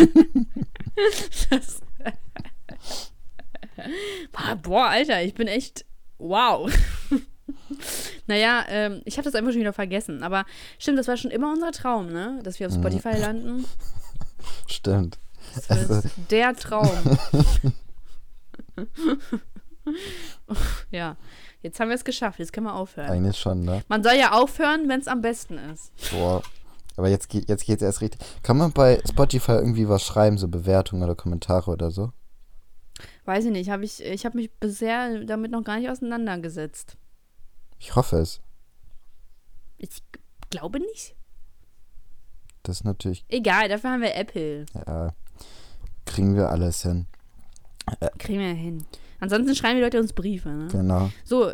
das, Boah, Alter, ich bin echt. Wow. naja, ähm, ich habe das einfach schon wieder vergessen. Aber stimmt, das war schon immer unser Traum, ne? Dass wir auf Mhm. Spotify landen. Stimmt. Das Also- ist der Traum. [laughs] ja, jetzt haben wir es geschafft. Jetzt können wir aufhören. Eigentlich schon, ne? Man soll ja aufhören, wenn es am besten ist. Boah. Aber jetzt, geht jetzt geht's erst richtig. Kann man bei Spotify irgendwie was schreiben, so Bewertungen oder Kommentare oder so? Weiß ich nicht, hab ich, ich habe mich bisher damit noch gar nicht auseinandergesetzt. Ich hoffe es. Ich glaube nicht. Das ist natürlich, Egal, dafür haben wir Apple. ja, kriegen wir alles hin. Kriegen wir hin. Ansonsten schreiben die Leute uns Briefe. Ne? Genau. So,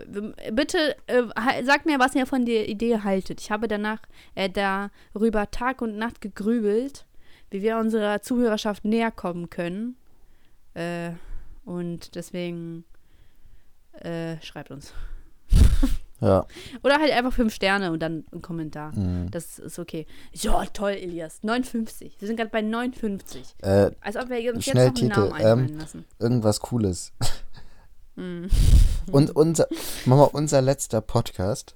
bitte äh, sagt mir, was ihr von der Idee haltet. Ich habe danach äh, darüber Tag und Nacht gegrübelt, wie wir unserer Zuhörerschaft näher kommen können. Äh, und deswegen äh, schreibt uns. Ja. Oder halt einfach fünf Sterne und dann ein Kommentar. Mhm. Das ist okay. Ja, toll, Elias. 59. Wir sind gerade bei 59. Äh, Als ob wir uns Schnell jetzt noch einen Titel, Namen einfallen ähm, lassen. irgendwas Cooles. Mhm. [laughs] Und unser, Mama, unser letzter Podcast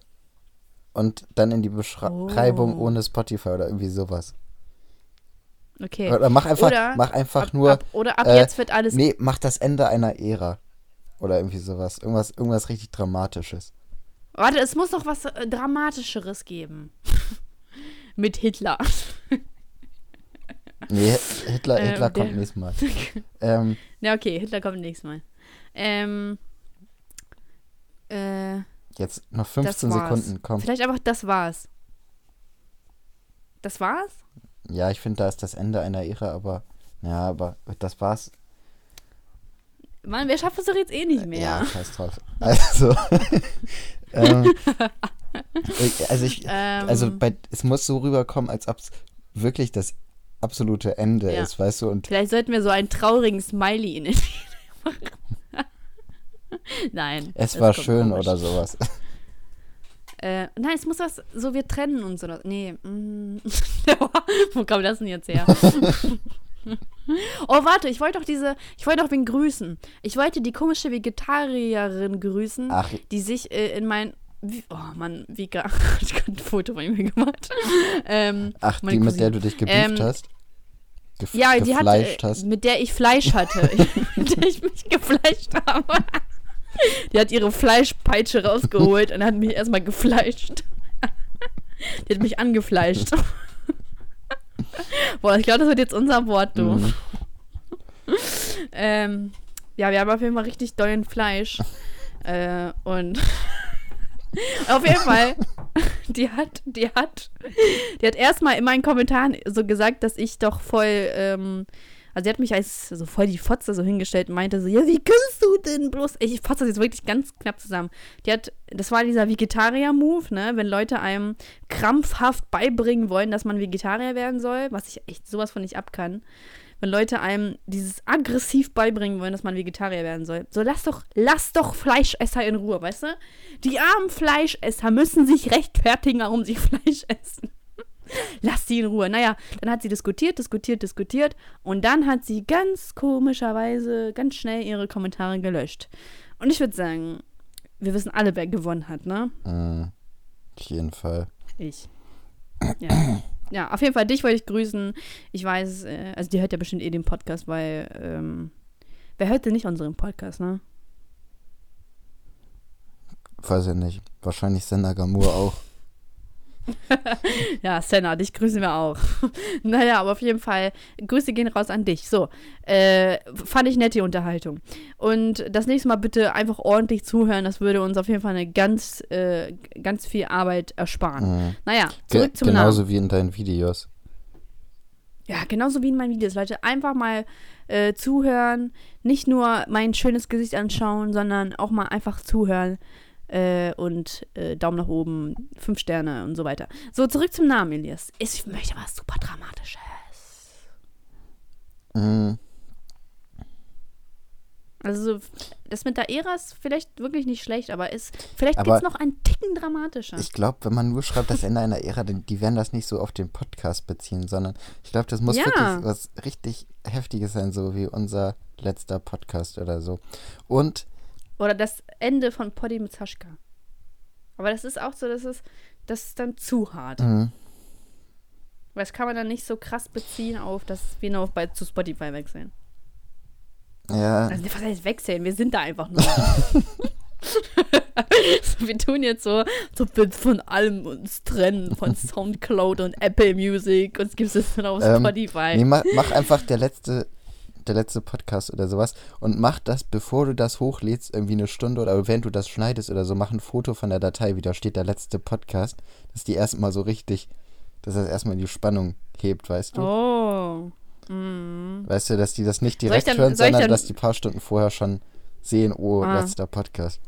und dann in die Beschreibung Oh. ohne Spotify oder irgendwie sowas. Okay. Oder mach einfach, Oder mach einfach ab, nur, ab, oder ab äh, jetzt wird alles. nee, mach das Ende einer Ära. Oder irgendwie sowas. Irgendwas, irgendwas richtig Dramatisches. Warte, es muss noch was äh, Dramatischeres geben. [laughs] Mit Hitler. Nee, Hitler, Ähm, Hitler kommt der- nächstes Mal. [laughs] Ähm, ja, okay, Hitler kommt nächstes Mal. Ähm. Äh, jetzt noch das 15 war's. Sekunden, komm. Vielleicht einfach, das war's. Das war's? Ja, ich finde, da ist das Ende einer Ära, aber ja, aber das war's. Mann, wir schaffen es doch jetzt eh nicht mehr. Ja, scheiß drauf. Also, [laughs] ähm, also ich, Ähm, also bei, es muss so rüberkommen, als ob es wirklich das absolute Ende Ja. ist, weißt du? Und Vielleicht sollten wir so einen traurigen Smiley in den machen. [laughs] Nein. es war schön komisch. oder sowas. Äh, nein, es muss was, so wir trennen uns oder. Nee. Mm, [laughs] Wo kam das denn jetzt her? [laughs] oh, warte, ich wollte doch diese. Ich wollte doch wen grüßen. Ich wollte die komische Vegetarierin grüßen, Ach, die sich äh, in mein. Wie, oh Mann, wie gar. [laughs] Ich habe ein Foto von mir gemacht. [laughs] Ähm, ach die, mit der Cousine. du dich gebieft Ähm, hast? Gef ja, die hat, gefleischt äh, hast? mit der ich Fleisch hatte, mit der ich mich gefleischt habe. Die hat ihre Fleischpeitsche rausgeholt und hat mich erstmal gefleischt. Die hat mich angefleischt. Boah, ich glaube, das wird jetzt unser Wort, du. Mhm. [laughs] Ähm, ja, wir haben auf jeden Fall richtig dollen Fleisch. äh, und [laughs] auf jeden Fall, [laughs] die hat, die hat, die hat erstmal in meinen Kommentaren so gesagt, dass ich doch voll, ähm, also sie hat mich als so voll die Fotze so hingestellt und meinte so, ja, wie kannst du denn bloß, ich fasse das jetzt wirklich ganz knapp zusammen. Die hat, das war dieser Vegetarier-Move, ne, wenn Leute einem krampfhaft beibringen wollen, dass man Vegetarier werden soll, was ich echt sowas von nicht ab kann wenn Leute einem dieses aggressiv beibringen wollen, dass man Vegetarier werden soll. So, lass doch, lass doch Fleischesser in Ruhe, weißt du? Die armen Fleischesser müssen sich rechtfertigen, warum sie [laughs] Fleisch essen. [laughs] Lass sie in Ruhe. Naja, dann hat sie diskutiert, diskutiert, diskutiert und dann hat sie ganz komischerweise ganz schnell ihre Kommentare gelöscht. Und ich würde sagen, wir wissen alle, wer gewonnen hat, ne? Mhm. Auf jeden Fall. Ich. Ja. ja, auf jeden Fall, dich wollte ich grüßen. Ich weiß, äh, also die hört ja bestimmt eh den Podcast, weil, ähm, wer hört denn nicht unseren Podcast, ne? Weiß ich nicht. Wahrscheinlich Sender Gamur auch. [laughs] Ja, Senna, dich grüßen wir auch. [laughs] naja, aber auf jeden Fall, Grüße gehen raus an dich. So, äh, fand ich nette Unterhaltung. Und das nächste Mal bitte einfach ordentlich zuhören. Das würde uns auf jeden Fall eine ganz, äh, ganz viel Arbeit ersparen. Mhm. Naja, Ge zurück zum Namen. genauso wie in deinen Videos. Ja, genauso wie in meinen Videos, Leute. Einfach mal äh, zuhören, nicht nur mein schönes Gesicht anschauen, sondern auch mal einfach zuhören äh, und äh, Daumen nach oben, fünf Sterne und so weiter. So, zurück zum Namen, Elias. Ich möchte was super Dramatisches. Mhm. Also, das mit der Ära ist vielleicht wirklich nicht schlecht, aber ist vielleicht Aber geht's noch einen Ticken dramatischer. Ich glaube, wenn man nur schreibt, das Ende einer Ära, dann, die werden das nicht so auf den Podcast beziehen, sondern ich glaube, das muss Ja. wirklich was richtig Heftiges sein, so wie unser letzter Podcast oder so. Und Oder das Ende von Poddy mit Saschka. Aber das ist auch so, das ist, das ist dann zu hart. mhm. Weil das kann man dann nicht so krass beziehen auf, dass wir noch bei, zu Spotify wechseln. ja, Also, was heißt wechseln? Wir sind da einfach nur. so, [laughs] wir tun jetzt so, so von allem uns trennen, von [laughs] Soundcloud und Apple Music und es gibt es dann auf Ähm, Spotify. nee, mach, mach einfach der letzte, der letzte Podcast oder sowas und mach das, bevor du das hochlädst, irgendwie eine Stunde oder während du das schneidest oder so, mach ein Foto von der Datei, wie da steht der letzte Podcast, dass die erstmal so richtig, dass das erstmal die Spannung hebt, weißt du? Oh. Mhm. Weißt du, dass die das nicht direkt dann- hören, sondern dass die paar Stunden vorher schon sehen, oh, Ah. letzter Podcast.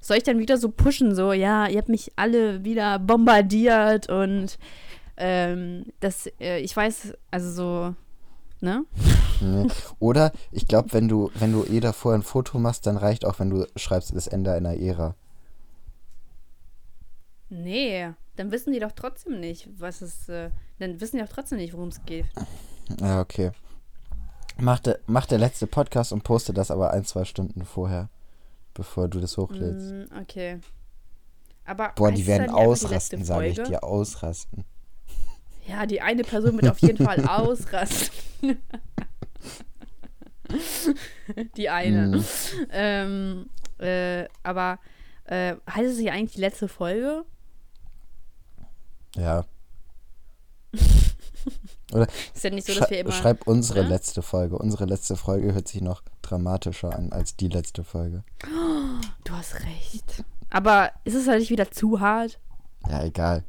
Soll ich dann wieder so pushen, so, ja, ihr habt mich alle wieder bombardiert und ähm, das, äh, ich weiß, also so, ne? Oder ich glaube, wenn du, wenn du eh davor ein Foto machst, dann reicht auch, wenn du schreibst, das Ende einer Ära. Nee, dann wissen die doch trotzdem nicht, was es, äh, dann wissen die doch trotzdem nicht, worum es geht. Ja, okay. Mach der, mach der letzte Podcast und poste das aber ein, zwei Stunden vorher, bevor du das hochlädst. Mm, okay. Aber Boah, die werden ausrasten, sage ich dir, ausrasten. Ja, die eine Person wird auf jeden Fall [laughs] ausrasten. [laughs] die eine. Mhm. Ähm, äh, aber äh, heißt es hier eigentlich die letzte Folge? Ja. [laughs] Ist ja nicht so, dass wir immer. schreib unsere oder? letzte Folge. Unsere letzte Folge hört sich noch dramatischer an als die letzte Folge. [gasps] Du hast recht. Aber ist es halt nicht wieder zu hart? Ja, egal.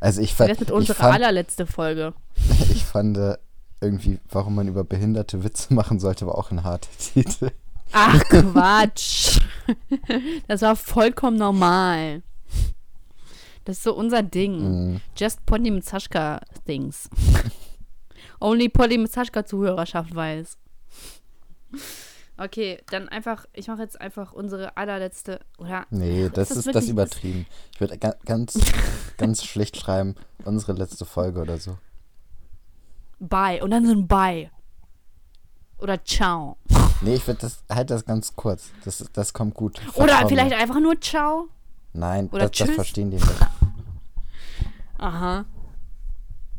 Also ich, fand, wär's mit unserer fand, allerletzte Folge? [laughs] ich fand äh, irgendwie, warum man über behinderte Witze [laughs] machen sollte, war auch ein harter Titel. Ach, [laughs] Quatsch. Das war vollkommen normal. Das ist so unser Ding. Mhm. Just Polly mit Saschka Things. Only Polly mit Saschka Zuhörerschaft weiß. Okay, dann einfach, ich mache jetzt einfach unsere allerletzte, oder? Nee, das das ist wirklich- das übertrieben. Ich würde ga ganz, [laughs] ganz schlicht schreiben, unsere letzte Folge oder so. Bye. Und dann so ein Bye. Oder Ciao. Nee, ich würde das, halt das ganz kurz. Das, das kommt gut. Oder Vertrau vielleicht mir. einfach nur Ciao. Nein, oder das, das verstehen die nicht. [laughs] Aha.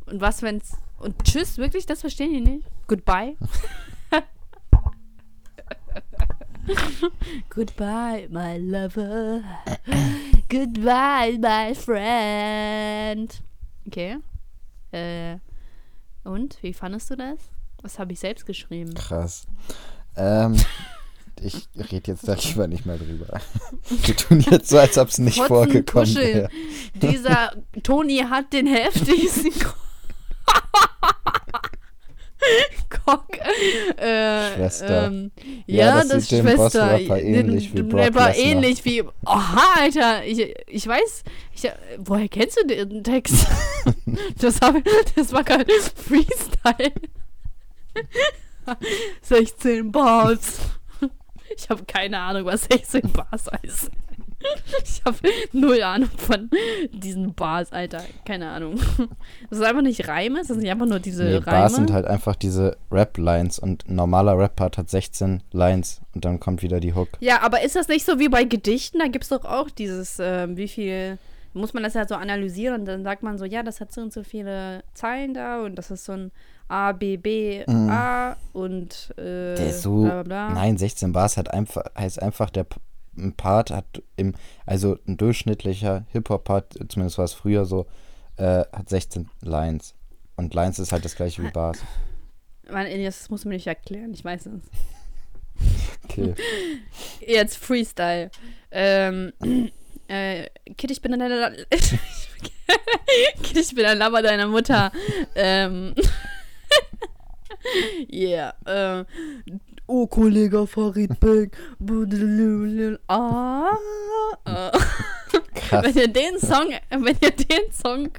Und was, wenn's. Und Tschüss, wirklich? Das verstehen die nicht? Goodbye? [laughs] Goodbye, my lover. Goodbye, my friend. Okay. Äh. Und? Wie fandest du das? Das habe ich selbst geschrieben. Krass. Ähm, [laughs] ich rede jetzt da lieber nicht mehr drüber. [laughs] Wir tun jetzt so, als ob es nicht Kotzen, vorgekommen wäre. Dieser Toni hat den heftigsten [laughs] [laughs] Cock. Äh, Schwester. Ähm, Ja, ja, das das, Schwester. Boss-Rapper ähnlich wie Den Brock Rapper Lesnar. ähnlich wie. Oha, Alter. Ich, ich weiß. Ich, woher kennst du den Text? [laughs] das, hab, das war kein Freestyle. [laughs] 16 Bars. Ich habe keine Ahnung, was 16 Bars heißt. [laughs] Ich habe null Ahnung von diesen Bars, Alter. Keine Ahnung. Das ist einfach nicht Reime, das sind nicht einfach nur diese Nee, Reime. Bars sind halt einfach diese Rap-Lines und ein normaler Rap-Part hat 16 Lines und dann kommt wieder die Hook. Ja, aber ist das nicht so wie bei Gedichten? Da gibt es doch auch dieses, ähm, wie viel, muss man das ja so analysieren und dann sagt man so, ja, das hat so und so viele Zeilen da und das ist so ein A, B, B, A und äh, Mhm. Der ist so. bla bla bla. Nein, 16 Bars hat einfach, heißt einfach, der ein Part hat im, also ein durchschnittlicher Hip-Hop-Part, zumindest war es früher so, äh, hat 16 Lines. Und Lines ist halt das gleiche wie Bars. Mann, das musst du mir nicht erklären, ich weiß es. [laughs] Okay. [laughs] Jetzt Freestyle. Ähm, äh, Kid, ich bin deine [laughs] Kid, ich bin ein Lover deiner Mutter. ähm, yeah. Äh, oh, Kollege Farid Bang. [laughs] Ah. Wenn ihr den Song, wenn ihr den Song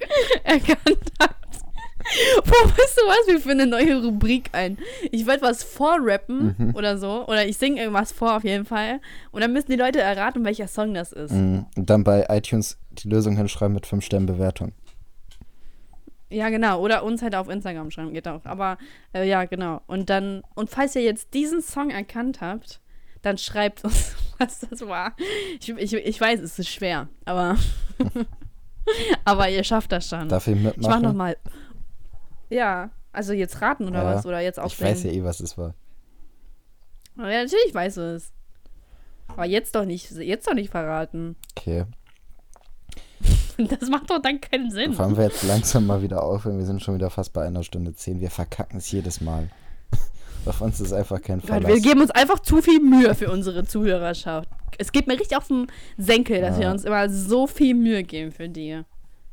erkannt habt. Boah, weißt du was? Wir führen eine neue Rubrik ein. Ich werde was vorrappen Mhm. oder so. Oder ich singe irgendwas vor auf jeden Fall. Und dann müssen die Leute erraten, welcher Song das ist. Mm, Und dann bei iTunes die Lösung hinschreiben mit 5 Sternen Bewertung. Ja, genau. Oder uns halt auf Instagram schreiben, geht auch. Aber äh, ja, genau. Und dann, und falls ihr jetzt diesen Song erkannt habt, dann schreibt uns, [laughs] was das war. Ich, ich, ich weiß, es ist schwer, aber. [laughs] aber ihr schafft das schon. Darf ich ich mach mitmachen? nochmal. Ja, also jetzt raten oder Ja, was? Oder jetzt ich auflegen? weiß ja eh, was es war. Ja, natürlich weiß du es. Aber jetzt doch nicht, jetzt doch nicht verraten. Okay. [laughs] Das macht doch dann keinen Sinn. Fahren wir jetzt langsam mal wieder auf, wir sind schon wieder fast bei einer Stunde zehn. Wir verkacken es jedes Mal. [laughs] Auf uns ist einfach kein Verlass. wir geben uns einfach zu viel Mühe für unsere Zuhörerschaft. Es geht mir richtig auf den Senkel, dass wir Ja. uns immer so viel Mühe geben für die.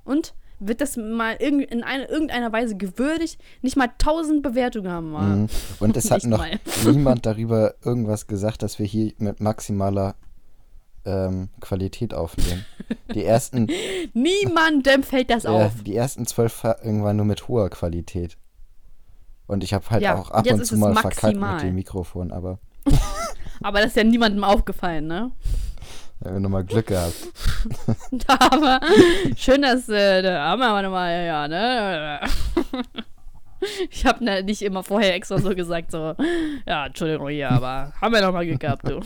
Und wird das mal in eine, irgendeiner Weise gewürdigt? Nicht mal 1000 Bewertungen haben wir. Mhm. Und es hat [laughs] noch mal. niemand darüber irgendwas gesagt, dass wir hier mit maximaler ähm, Qualität aufnehmen. Die ersten, [laughs] Niemandem fällt das äh, auf. die ersten zwölf Folgen waren nur mit hoher Qualität. Und ich habe halt Ja, auch ab und zu mal verkackt mit dem Mikrofon, aber [laughs] Aber das ist ja niemandem aufgefallen, ne? wir haben nochmal Glück gehabt. [laughs] aber schön, dass äh, da haben wir nochmal, ja, ne? Ich habe ne, nicht immer vorher extra so gesagt, so, ja, Entschuldigung hier, aber haben wir nochmal Glück gehabt, du.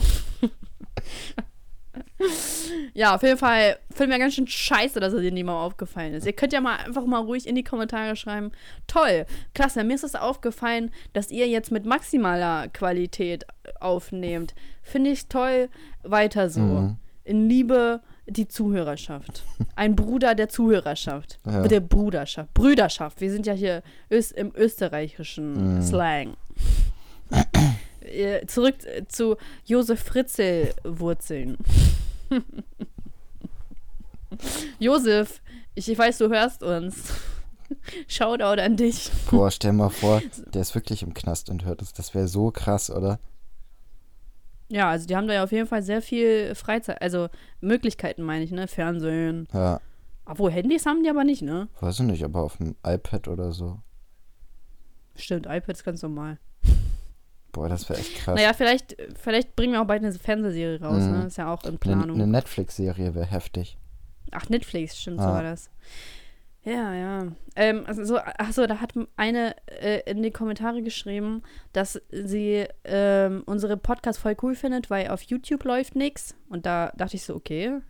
Ja, auf jeden Fall finden wir ganz schön scheiße, dass es dir niemandem aufgefallen ist. Ihr könnt ja mal einfach mal ruhig in die Kommentare schreiben. Toll, klasse, mir ist es aufgefallen, dass ihr jetzt mit maximaler Qualität aufnehmt. Finde ich toll, weiter so. Mhm. In Liebe die Zuhörerschaft. Ein Bruder der Zuhörerschaft. Ja. Der Bruderschaft. Brüderschaft. Wir sind ja hier ös im österreichischen Mhm. Slang. Äh, Zurück zu Josef Fritzl Wurzeln. [laughs] Josef, ich, weiß, du hörst uns. [laughs] Shoutout an dich. Boah, stell mal [laughs] vor, der ist wirklich im Knast und hört es. Das wäre so krass, oder? Ja, also die haben da ja auf jeden Fall sehr viel Freizeit, also Möglichkeiten meine ich, ne? Fernsehen. Ja, Obwohl, Handys haben die aber nicht, ne? weiß ich nicht, aber auf dem iPad oder so. Stimmt, iPad ist ganz normal. Boah, das wäre echt krass. Naja, vielleicht, vielleicht bringen wir auch bald eine Fernsehserie raus, Mhm. ne? Ist ja auch in Eine, Planung. eine Netflix-Serie wäre heftig. Ach, Netflix, stimmt, so Ah. war das. Ja, ja. Ähm, also so, ach so, da hat eine äh, in die Kommentare geschrieben, dass sie ähm, unsere Podcast voll cool findet, weil auf YouTube läuft nichts. Und da dachte ich so, okay,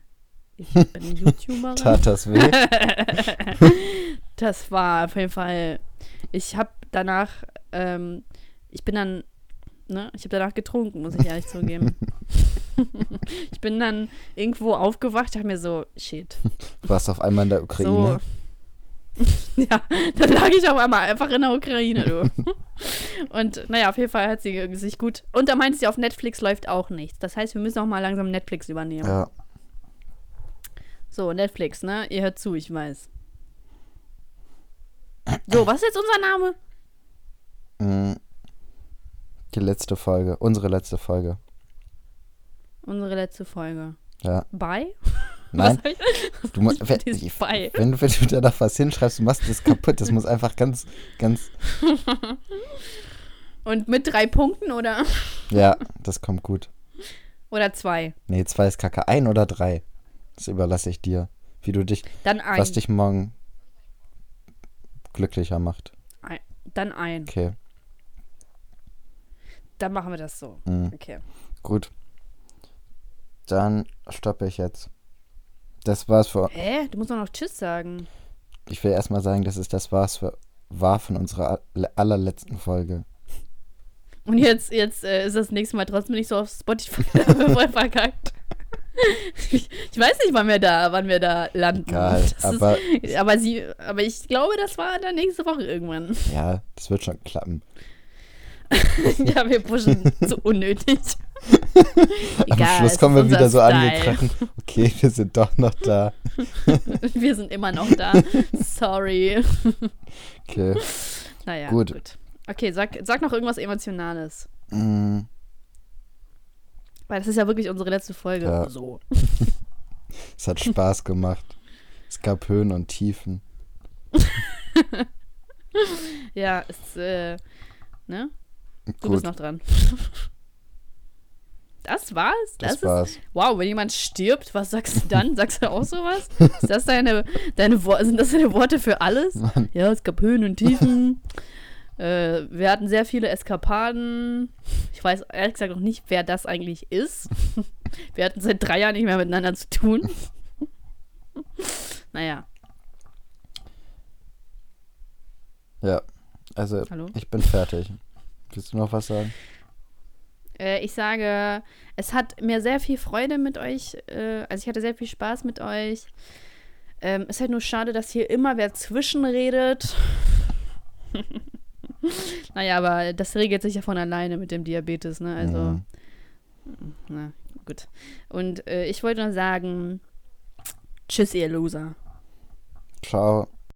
ich bin [laughs] YouTuberin. Tat das weh? [laughs] das war auf jeden Fall. Ich habe danach, ähm, ich bin dann, ne, ich habe danach getrunken, muss ich ehrlich zugeben. [laughs] ich bin dann irgendwo aufgewacht, dachte mir so, shit. Du warst auf einmal in der Ukraine. So. [laughs] ja, dann lag ich auf einmal einfach in der Ukraine, du. [laughs] Und naja, auf jeden Fall hat sie sich gut. Und da meinte sie, auf Netflix läuft auch nichts. Das heißt, wir müssen auch mal langsam Netflix übernehmen. Ja. So, Netflix, ne? Ihr hört zu, ich weiß. So, was ist jetzt unser Name? Mm. Die letzte Folge. Unsere letzte Folge. Unsere letzte Folge. Ja. Bye? [laughs] Nein, ich? du, [laughs] wenn, bei. wenn, du- wenn du da noch was hinschreibst, du machst das kaputt. Das muss einfach ganz, ganz. [laughs] Und mit drei Punkten oder? Ja, das kommt gut. Oder zwei? Nee, zwei ist kacke. Ein oder drei. Das überlasse ich dir. Wie du dich, Dann ein. was dich morgen glücklicher macht. ein. Dann ein. Okay. Dann machen wir das so. Mm. Okay. Gut. Dann stoppe ich jetzt. Das war's für. Hä? Du musst doch noch Tschüss sagen. Ich will erstmal sagen, dass es das war's für, war von unserer aller- allerletzten Folge. Und jetzt, jetzt äh, ist das nächste Mal trotzdem nicht so auf Spotify [laughs] voll verkackt. Ich, [laughs] ich weiß nicht, wann wir da, wann wir da landen. Egal, aber ist, aber sie, aber ich glaube, das war dann nächste Woche irgendwann. ja, das wird schon klappen. [laughs] ja, wir pushen zu unnötig. [laughs] Am Egal, Schluss es kommen wir wieder so angekrochen. Okay, wir sind doch noch da. [laughs] Wir sind immer noch da. Sorry. Okay. Naja, Gut. gut. Okay, sag, sag noch irgendwas Emotionales. Mm, Weil das ist ja wirklich unsere letzte Folge. Ja. So. es hat Spaß gemacht. Es gab Höhen und Tiefen. Ja, ist, äh, ne? Du Gut, bist noch dran. [laughs] Das war's? das, ist, war's. wow, wenn jemand stirbt, was sagst du dann? Sagst du auch sowas? Ist das deine, deine sind das deine Worte für alles? Ja, es gab Höhen und Tiefen. äh, wir hatten sehr viele Eskapaden. Ich weiß ehrlich gesagt noch nicht, wer das eigentlich ist. wir hatten seit drei Jahren nicht mehr miteinander zu tun. [laughs] naja, Ja, also hallo? ich bin fertig. Willst du noch was sagen? Äh, ich sage, es hat mir sehr viel Freude mit euch. Äh, also ich hatte sehr viel Spaß mit euch. Ähm, ist halt nur schade, dass hier immer wer zwischenredet. [laughs] naja, aber das regelt sich ja von alleine mit dem Diabetes, ne? Also, Mhm. na, gut. Und äh, ich wollte nur sagen, tschüss, ihr Loser. Ciao.